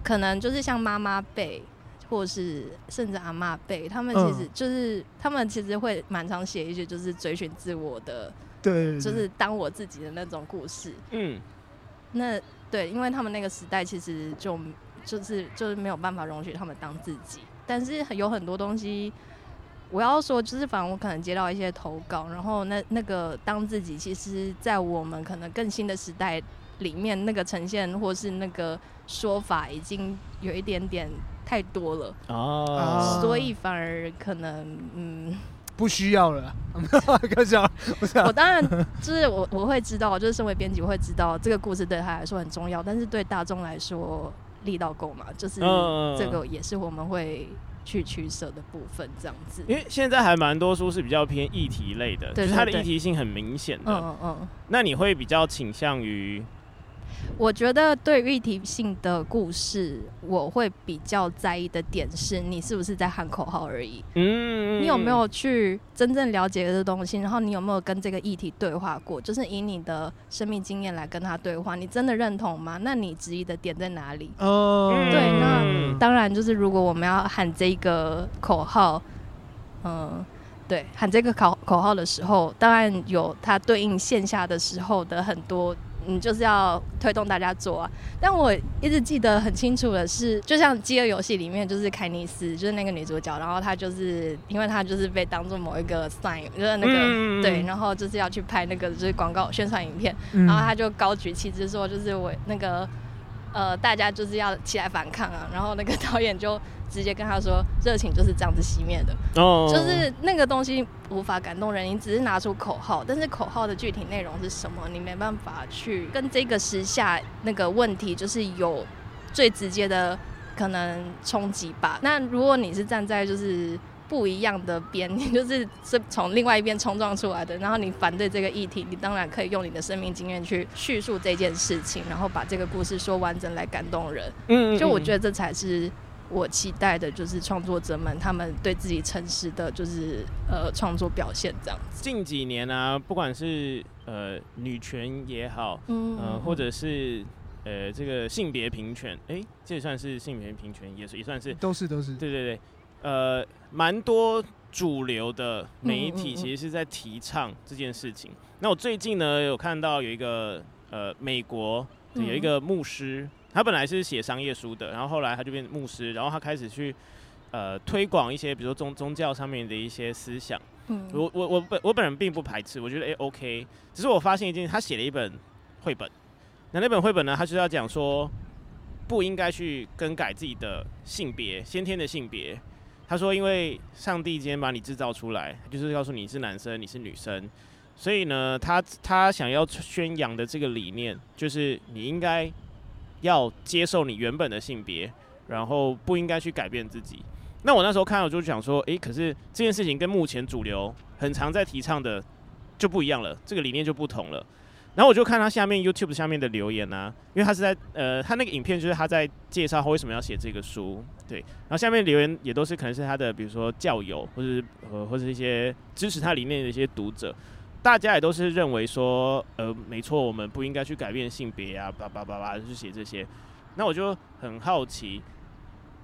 C: 可能就是像妈妈辈，或是甚至阿妈辈，他们其实就是、嗯、他们其实会蛮常写一些就是追寻自我的，
B: 对，
C: 就是当我自己的那种故事，
A: 嗯。
C: 那对，因为他们那个时代其实就就是就是没有办法容许他们当自己，但是有很多东西，我要说就是，反正我可能接到一些投稿，然后那那个当自己，其实，在我们可能更新的时代里面，那个呈现或是那个说法，已经有一点点太多了
A: 哦，
C: 所以反而可能嗯。(laughs)
B: 不需要了。
C: 我当然就是我我会知道，就是身为编辑，我会知道这个故事对他来说很重要，但是对大众来说力道够嘛？就是这个也是我们会去取舍的部分，这样子。
A: 因为现在还蛮多书是比较偏议题类的，对，就是它的议题性很明显的。嗯嗯嗯。那你会比较倾向于？
C: 我觉得对议题性的故事，我会比较在意的点是，你是不是在喊口号而已。嗯，你有没有去真正了解这东西？然后你有没有跟这个议题对话过？就是以你的生命经验来跟他对话，你真的认同吗？那你质疑的点在哪里？哦，对，那当然就是如果我们要喊这个口号，嗯，对，喊这个口口号的时候，当然有它对应线下的时候的很多。你就是要推动大家做啊！但我一直记得很清楚的是，就像《饥饿游戏》里面，就是凯尼斯，就是那个女主角，然后她就是因为她就是被当做某一个 sign，就是那个、嗯、对，然后就是要去拍那个就是广告宣传影片，然后她就高举旗帜说，就是我那个呃，大家就是要起来反抗啊！然后那个导演就。直接跟他说，热情就是这样子熄灭的，oh. 就是那个东西无法感动人，你只是拿出口号，但是口号的具体内容是什么，你没办法去跟这个时下那个问题，就是有最直接的可能冲击吧。那如果你是站在就是不一样的边，你就是是从另外一边冲撞出来的，然后你反对这个议题，你当然可以用你的生命经验去叙述这件事情，然后把这个故事说完整来感动人。嗯，就我觉得这才是。我期待的就是创作者们，他们对自己诚实的，就是呃创作表现这样子。
A: 近几年啊，不管是呃女权也好，嗯，呃或者是呃这个性别平权，哎、欸，这也算是性别平权，也是也算是，
B: 都是都是，
A: 对对对，呃，蛮多主流的媒体其实是在提倡这件事情。嗯嗯嗯，那我最近呢有看到有一个呃美国有一个牧师。嗯他本来是写商业书的，然后后来他就变牧师，然后他开始去呃推广一些，比如说宗宗教上面的一些思想。嗯，我我我本我本人并不排斥，我觉得诶、欸、OK。只是我发现一件，他写了一本绘本，那那本绘本呢，他就是要讲说不应该去更改自己的性别，先天的性别。他说，因为上帝今天把你制造出来，就是告诉你是男生，你是女生，所以呢，他他想要宣扬的这个理念，就是你应该。要接受你原本的性别，然后不应该去改变自己。那我那时候看到就想说，诶、可是这件事情跟目前主流很常在提倡的就不一样了，这个理念就不同了。然后我就看他下面 YouTube 下面的留言啊，因为他是在呃，他那个影片就是他在介绍他为什么要写这个书，对。然后下面留言也都是可能是他的，比如说教友，或者呃，或者一些支持他理念的一些读者。大家也都是认为说，呃，没错，我们不应该去改变性别啊，叭叭叭叭，就写这些。那我就很好奇，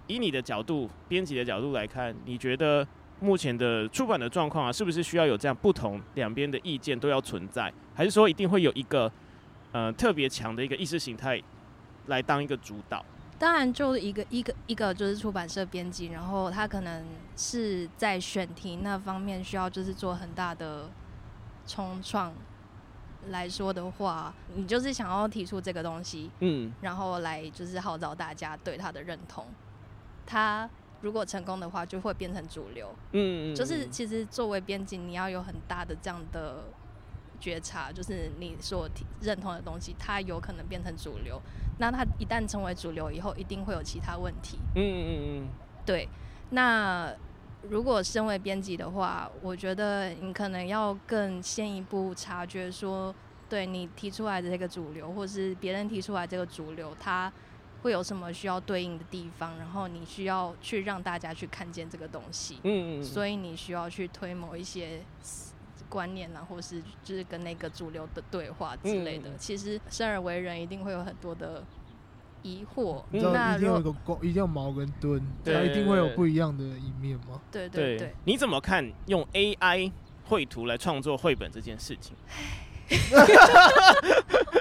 A: 以你的角度，编辑的角度来看，你觉得目前的出版的状况啊，是不是需要有这样不同两边的意见都要存在，还是说一定会有一个呃特别强的一个意识形态来当一个主导？
C: 当然，就一个一个一个就是出版社编辑，然后他可能是在选题那方面需要就是做很大的。冲创来说的话，你就是想要提出这个东西，嗯，然后来就是号召大家对他的认同，他如果成功的话，就会变成主流。嗯，就是其实作为编辑，你要有很大的这样的觉察，就是你所认同的东西，它有可能变成主流。那它一旦成为主流以后，一定会有其他问题。嗯嗯嗯，对。那如果身为编辑的话，我觉得你可能要更先一步察觉说，对你提出来的这个主流，或是别人提出来这个主流，它会有什么需要对应的地方，然后你需要去让大家去看见这个东西。嗯嗯。所以你需要去推某一些观念啊，或是就是跟那个主流的对话之类的。其实生而为人，一定会有很多的。疑惑，
B: 你知道一定有一个光，一定要毛跟盾，它一定会有不一样的一面吗？
C: 对对对，
A: 你怎么看用 AI 绘图来创作绘本这件事情？(laughs)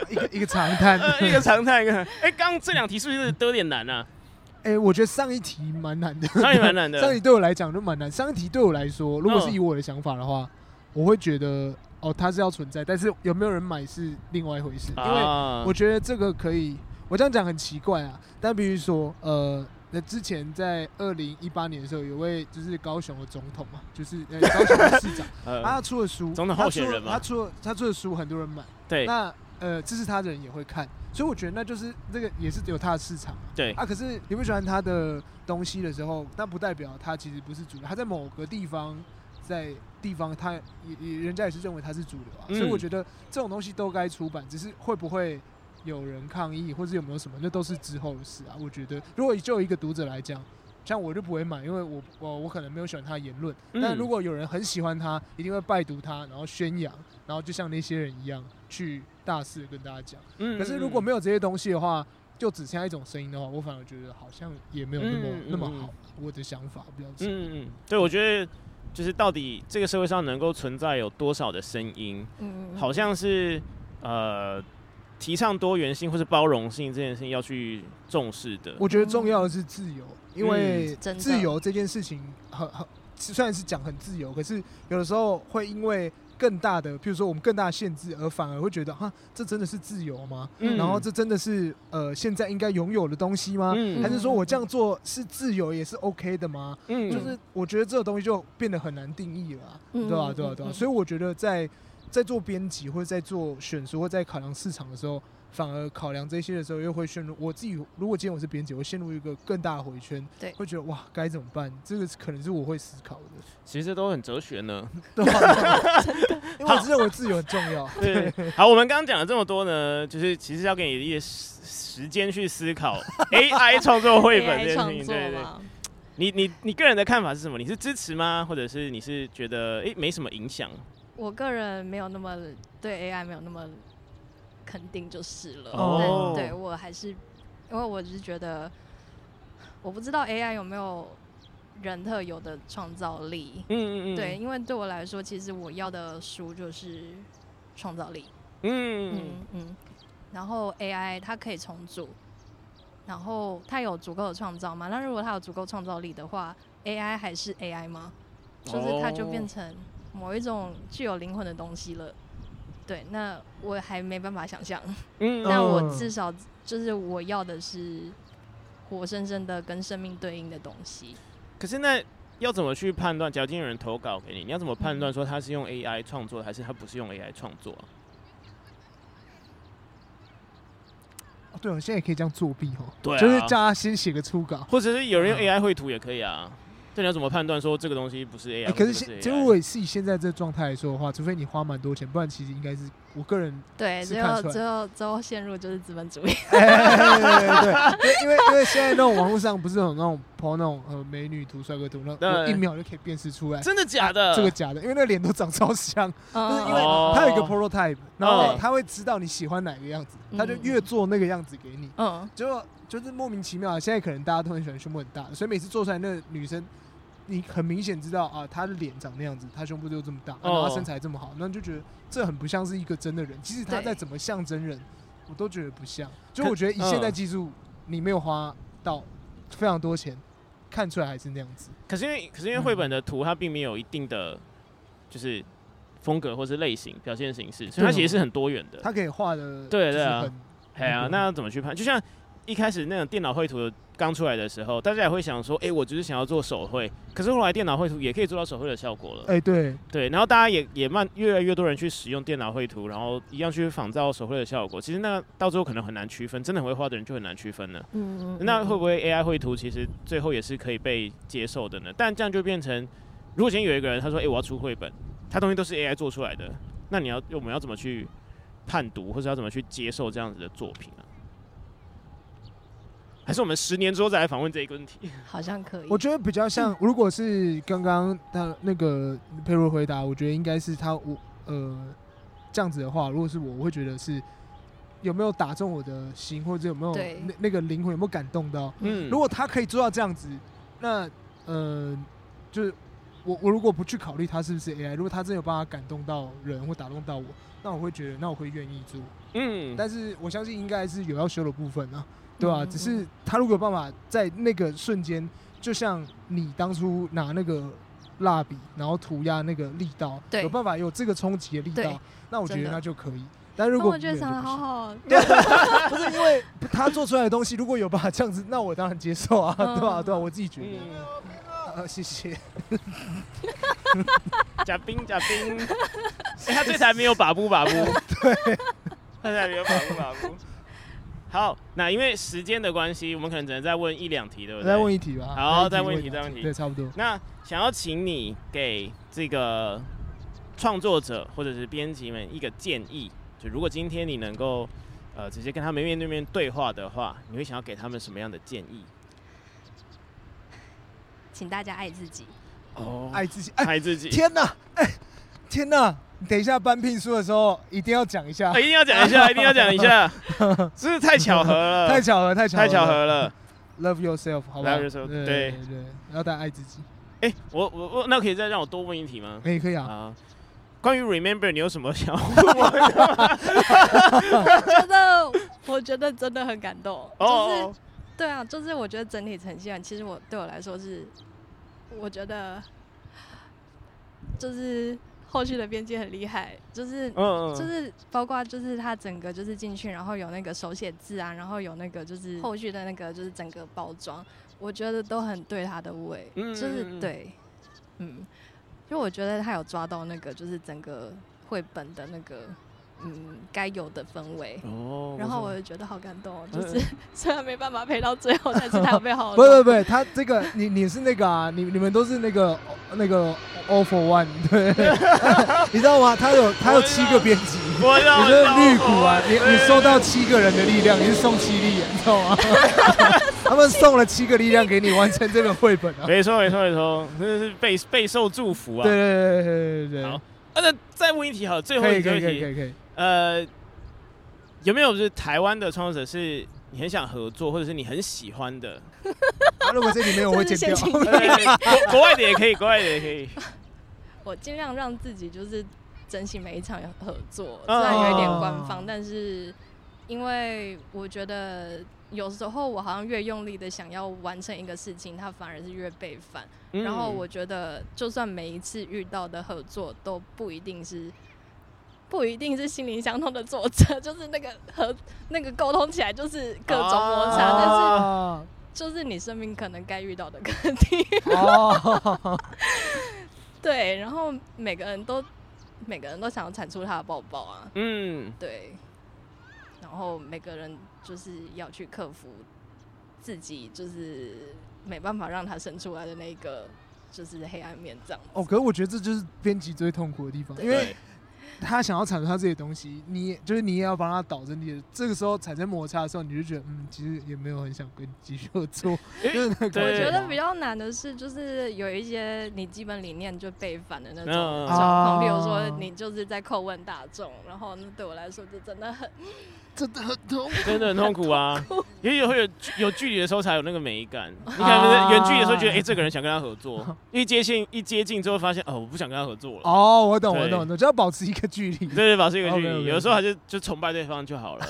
B: 一个一个长叹，(laughs)
A: 一个长叹，一个。哎，刚这两题是不是都有点难啊？(laughs)
B: 哎，我觉得上一题蛮难的，
A: 上一题蛮难的。
B: 上一题对我来讲就蛮难。上一题对我来说，如果是以我的想法的话，我会觉得哦，它是要存在，但是有没有人买是另外一回事。因为我觉得这个可以。我这样讲很奇怪啊，但比如说，呃，那之前在二零一八年的时候，有位就是高雄的总统嘛，就是呃高雄的市长，(laughs) 他出了书，
A: 总统候选人嘛，
B: 他出了他出的书，很多人买，
A: 对，
B: 那呃支持他的人也会看，所以我觉得那就是这个也是有他的市场，
A: 对。
B: 啊。可是你不喜欢他的东西的时候，但不代表他其实不是主流，他在某个地方，在地方他也也人家也是认为他是主流啊，所以我觉得这种东西都该出版，只是会不会。有人抗议，或者有没有什么，那都是之后的事啊。我觉得，如果就一个读者来讲，像我就不会买，因为我我我可能没有喜欢他的言论。嗯、但如果有人很喜欢他，一定会拜读他，然后宣扬，然后就像那些人一样去大肆跟大家讲。嗯、可是如果没有这些东西的话，就只剩下一种声音的话，我反而觉得好像也没有那么、嗯、那么好。我的想法比较嗯嗯，
A: 对，我觉得就是到底这个社会上能够存在有多少的声音，嗯，好像是呃。提倡多元性或是包容性这件事情要去重视的。
B: 我觉得重要的是自由，因为自由这件事情很很虽然是讲很自由，可是有的时候会因为更大的，譬如说我们更大的限制，而反而会觉得哈，这真的是自由吗？嗯、然后这真的是呃现在应该拥有的东西吗？嗯、还是说我这样做是自由也是 OK 的吗？嗯、就是我觉得这个东西就变得很难定义了，对吧？对吧？对吧？所以我觉得在。在做编辑或者在做选书或在考量市场的时候，反而考量这些的时候，又会陷入我自己。如果今天我是编辑，我会陷入一个更大的回圈，对，会觉得哇，该怎么办？这个可能是我会思考的。
A: 其实都很哲学呢，(laughs)
B: 对 (laughs) 吧？(laughs) 因为我认为自由很重要。
A: 对，好，我们刚刚讲了这么多呢，就是其实要给你一些时间去思考 AI 创作绘本这件事情。对对，你你你个人的看法是什么？你是支持吗？或者是你是觉得哎、欸、没什么影响？
C: 我个人没有那么对 AI 没有那么肯定就是了，oh. 但对我还是，因为我只是觉得，我不知道 AI 有没有人特有的创造力，嗯嗯嗯，对，因为对我来说，其实我要的书就是创造力，嗯嗯嗯，然后 AI 它可以重组，然后它有足够的创造吗？那如果它有足够创造力的话，AI 还是 AI 吗？就是它就变成。某一种具有灵魂的东西了，对，那我还没办法想象。嗯，(laughs) 但我至少就是我要的是活生生的跟生命对应的东西。
A: 可是那要怎么去判断？假如今天有人投稿给你，你要怎么判断说他是用 AI 创作，还是他不是用 AI 创作
B: 对，我现在也可以这样作弊哦，
A: 对啊，
B: 就是叫他先写个初稿，
A: 或者是有人用 AI 绘图也可以啊。这你要怎么判断说这个东西不是 AI？、欸、
B: 可是现，如果是以现在这状态来说的话，除非你花蛮多钱，不然其实应该是我个人
C: 对，只有最后最后陷入就是资本主义。
B: 对 (laughs) 对对，因为因为现在那种网络上不是有那种 po 那种呃美女图、帅哥图，那我一秒就可以辨识出来，
A: 真的假的？
B: 这个假的，因为那脸都长超像，就是因为他有一个 prototype，然后他会知道你喜欢哪个样子，他就越做那个样子给你。嗯，结果就是莫名其妙，现在可能大家都很喜欢胸部很大的，所以每次做出来那个女生。你很明显知道啊，他的脸长那样子，他胸部就这么大，然后他身材这么好，那你就觉得这很不像是一个真的人。即使他再怎么像真人，我都觉得不像。就我觉得以现在技术，你没有花到非常多钱，看出来还是那样子。
A: 可是因为，可是因为绘本的图它并没有一定的就是风格或是类型表现形式，所以它其实是很多元的。
B: 它可以画的，
A: 对对啊，哎呀，那要怎么去判？就像一开始那种电脑绘图刚出来的时候，大家也会想说，哎、欸，我只是想要做手绘，可是后来电脑绘图也可以做到手绘的效果了。
B: 哎、欸，对
A: 对，然后大家也也慢越来越多人去使用电脑绘图，然后一样去仿造手绘的效果。其实那到最后可能很难区分，真的很会画的人就很难区分了。嗯，嗯，嗯，那会不会 AI 绘图其实最后也是可以被接受的呢？但这样就变成，如果今天有一个人他说，哎、欸，我要出绘本，他东西都是 AI 做出来的，那你要我们要怎么去判读，或者要怎么去接受这样子的作品啊？还是我们十年之后再来访问这一个问题？(laughs)
C: 好像可以。
B: 我觉得比较像，如果是刚刚他那个佩如回答，我觉得应该是他我呃这样子的话，如果是我，我会觉得是有没有打中我的心，或者有没有那那个灵魂有没有感动到？嗯，如果他可以做到这样子，那呃就是我我如果不去考虑他是不是 AI，如果他真的有办法感动到人或打动到我，那我会觉得那我会愿意做。嗯，但是我相信应该是有要修的部分啊。对啊，只是他如果有办法在那个瞬间，就像你当初拿那个蜡笔，然后涂鸦那个力道，有办法有这个冲击的力道，那我觉得那就可以。但如果
C: 我觉得长得好好，(laughs)
B: 不是因为他做出来的东西，如果有办法这样子，那我当然接受啊，(laughs) 对吧？对啊，我自己觉得。啊，谢谢。(laughs)
A: 嘉宾，嘉宾，他这才没有把布把布，
B: 对，
A: 他才没有把布把布。好，那因为时间的关系，我们可能只能再问一两题，对不对？
B: 再问一题吧。
A: 好，再问一题，再问一题。
B: 对，差不多。
A: 那想要请你给这个创作者或者是编辑们一个建议，就如果今天你能够呃直接跟他们面对面对话的话，你会想要给他们什么样的建议？
C: 请大家爱自己。
B: 哦，爱自己，
A: 爱自己。
B: 天哪，哎，天哪！等一下颁聘书的时候，一定要讲一下，
A: 一定要讲一下，一定要讲一下，是不是太巧合了？
B: 太巧合，太巧合，
A: 太巧合了。
B: Love yourself，好吧？Love
A: yourself，对对，
B: 然后大家爱自己。
A: 哎，我我我，那可以再让我多问一题吗？
B: 可以，可以啊。
A: 关于 Remember，你有什么想问我的？
C: 我觉得，我觉得真的很感动。就是，对啊，就是我觉得整体呈现，其实我对我来说是，我觉得，就是。后续的编辑很厉害，就是就是包括就是他整个就是进去，然后有那个手写字啊，然后有那个就是后续的那个就是整个包装，我觉得都很对他的胃，就是对，嗯，因为我觉得他有抓到那个就是整个绘本的那个。嗯，该有的氛围哦，然后我就觉得好感动，就是 (laughs) 虽然没办法陪到最后，但是他有被好。(laughs)
B: 不不不，他这个你你是那个啊，你你们都是那个那个 all for one，对，(laughs) 你知道吗？他有他有七个编辑，你是绿谷啊，你你收到七个人的力量，你是送七力，你知道吗？他们送了七个力量给你完成这个绘本啊，
A: 没错没错没错，真的是备备受祝福啊，
B: 对对对对对对。
A: 好，那再问一题好了，最后一个问题，可以可以可以。呃，有没有就是台湾的创作者是你很想合作，或者是你很喜欢的？(laughs)
B: 啊、如果这里没有，我会剪掉。(laughs)
A: 国国外的也可以，国外的也可以。
C: 我尽量让自己就是珍惜每一场合作，虽然有一点官方，但是因为我觉得有时候我好像越用力的想要完成一个事情，它反而是越被反。嗯、然后我觉得，就算每一次遇到的合作都不一定是。不一定是心灵相通的作者，(laughs) 就是那个和那个沟通起来就是各种摩擦，啊、但是就是你生命可能该遇到的课题。啊、(laughs) 对，然后每个人都每个人都想要产出他的抱抱啊。嗯，对。然后每个人就是要去克服自己，就是没办法让他生出来的那个就是黑暗面这样。
B: 哦，可是我觉得这就是编辑最痛苦的地方，因为。他想要产出他自己的东西，你就是你也要帮他导正你的。这个时候产生摩擦的时候，你就觉得嗯，其实也没有很想跟你继续合作。(laughs) 就是、
C: 我觉得比较难的是，就是有一些你基本理念就背反的那种状况，比如说你就是在叩问大众，然后那对我来说就真的很。
B: 真的很痛苦，
A: 真的很痛苦啊！因为有会有有距离的时候才有那个美感。(laughs) 你看远距离的时候觉得，哎，这个人想跟他合作，一接近一接近之后发现，哦，我不想跟他合作了。
B: 哦，我懂，我懂，我懂，就要保持一个距离。对
A: 对，保持一个距离。有的时候还是就崇拜对方就好了。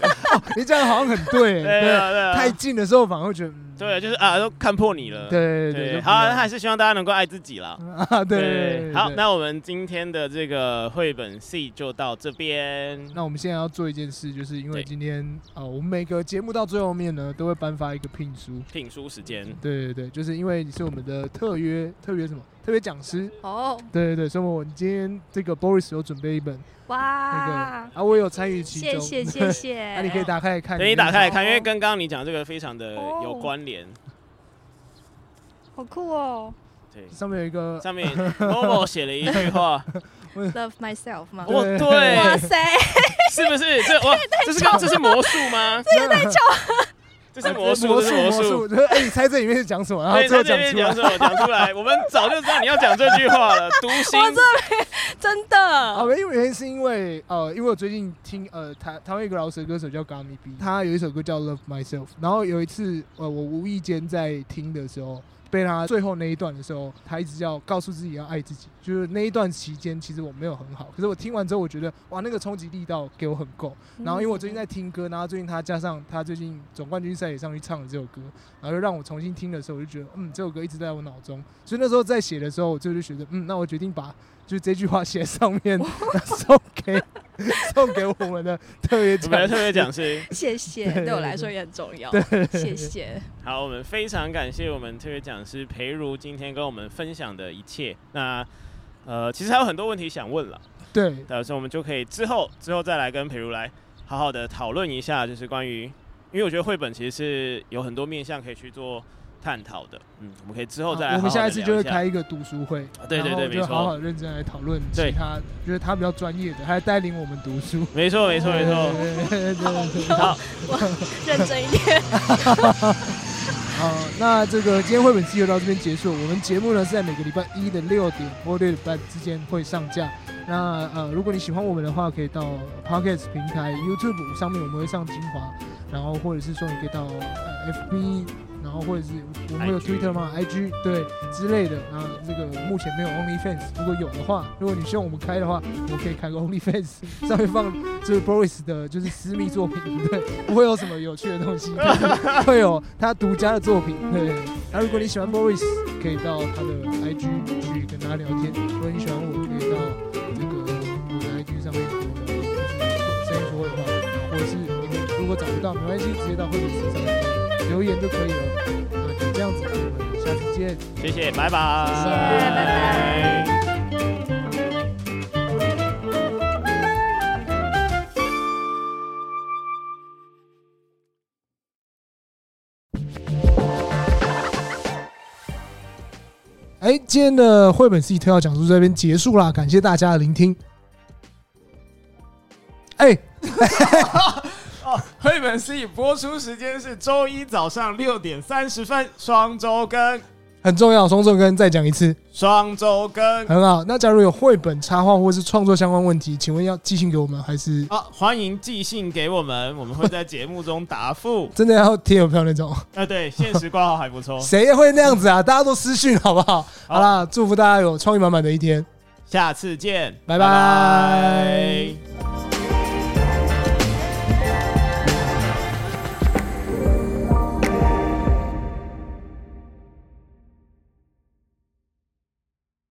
A: (laughs)
B: 你这样好像很对，(laughs) 对啊，对啊。太近的时候反而会觉得。
A: 对，就是啊，都看破你了。
B: 对对对，
A: 好，那还是希望大家能够爱自己啦。(laughs)
B: 啊，对。
A: 好，那我们今天的这个绘本 seed 就到这边。
B: 那我们现在要做一件事，就是因为今天啊，我们每个节目到最后面呢，都会颁发一个聘书。
A: 聘书时间。
B: 对对对，就是因为你是我们的特约，特约什么？特别讲师。哦。对对对，所以我们今天这个 Boris 有准备一本。哇。那个啊，我有参与其中。
C: 谢谢谢谢。(laughs)
B: 那你可以打开来看。
A: 可以打开来看，因为跟刚刚你讲这个非常的有关联。
C: 好酷哦！
A: 对，
B: 上面有一个，
A: 上面 Momo 写了一句话，(laughs)
C: Love myself 吗？
A: 哦，对，哇塞，(laughs) 是不是？这哇，这是这是魔术吗？
C: 这也太巧了，
A: 这是魔术，魔术，魔术。
B: 哎，你猜这里面是讲什么？然后最后讲出来，
A: 讲出来。我们早就知道你要讲这句话了，读心。
C: 我这边真的。
B: 啊，没原因是因为呃，因为我最近听呃台台湾一个饶舌歌手叫 Gummy B，他有一首歌叫 Love Myself。然后有一次呃，我无意间在听的时候。被他最后那一段的时候，他一直要告诉自己要爱自己。就是那一段期间，其实我没有很好。可是我听完之后，我觉得哇，那个冲击力道给我很够。然后因为我最近在听歌，然后最近他加上他最近总冠军赛也上去唱了这首歌，然后又让我重新听的时候，我就觉得嗯，这首歌一直在我脑中。所以那时候在写的时候，我就就觉得嗯，那我决定把就是这句话写上面，(laughs) 送给。(laughs) 送给我们的特别奖，我们的
A: 特别讲师，
C: 谢谢，对我来说也很重要，谢谢。
A: 好，我们非常感谢我们特别讲师裴如今天跟我们分享的一切。那呃，其实还有很多问题想问了，
B: 对，
A: 到时候我们就可以之后之后再来跟裴如来好好的讨论一下，就是关于，因为我觉得绘本其实是有很多面向可以去做。探讨的，嗯，我们可以之后再来。
B: 我们下一次就会开一个读书会，
A: 对对对，
B: 就好好认真来讨论其他，觉得他比较专业的，他带领我们读书。
A: 没错没错没错。好，
C: 我认真一点。
B: 好，那这个今天绘本 seed 就到这边结束。我们节目呢是在每个礼拜一的六点或六点半之间会上架。那呃，如果你喜欢我们的话，可以到 Podcast 平台、YouTube 上面我们会上精华，然后或者是说你可以到呃 FB。然后或者是我们有 Twitter 吗？IG 对之类的。然后这个目前没有 OnlyFans，如果有的话，如果你希望我们开的话，我们可以开个 OnlyFans，(laughs) 上面放就是 Boris 的就是私密作品，对，不会有什么有趣的东西，会有他独家的作品，对。那如果你喜欢 Boris，可以到他的 IG 去跟他聊天。如果你喜欢我，可以到这个我的 IG 上面跟我的就是声音说会话，或者是你们如果找不到没关系，直接到绘本 seed 上面。留言就可以了，那就这样子，我们下次见，
A: 谢谢，拜拜，
C: 谢谢，拜拜。
B: 哎，今天的绘本 seed 特邀讲述这边结束啦，感谢大家的聆听。哎。(laughs)
A: 绘本 seed 播出时间是周一早上六点三十分，双周更
B: 很重要。双周更再讲一次，
A: 双周更
B: 很好。那假如有绘本插画或是创作相关问题，请问要寄信给我们还是？
A: 啊，欢迎寄信给我们，我们会在节目中答复。(laughs)
B: 真的要贴邮票那种？
A: 啊，对，限时挂号还不错。(laughs)
B: 谁会那样子啊？大家都私讯好不好？好，好啦，祝福大家有创意满满的一天，
A: 下次见，
B: 拜拜。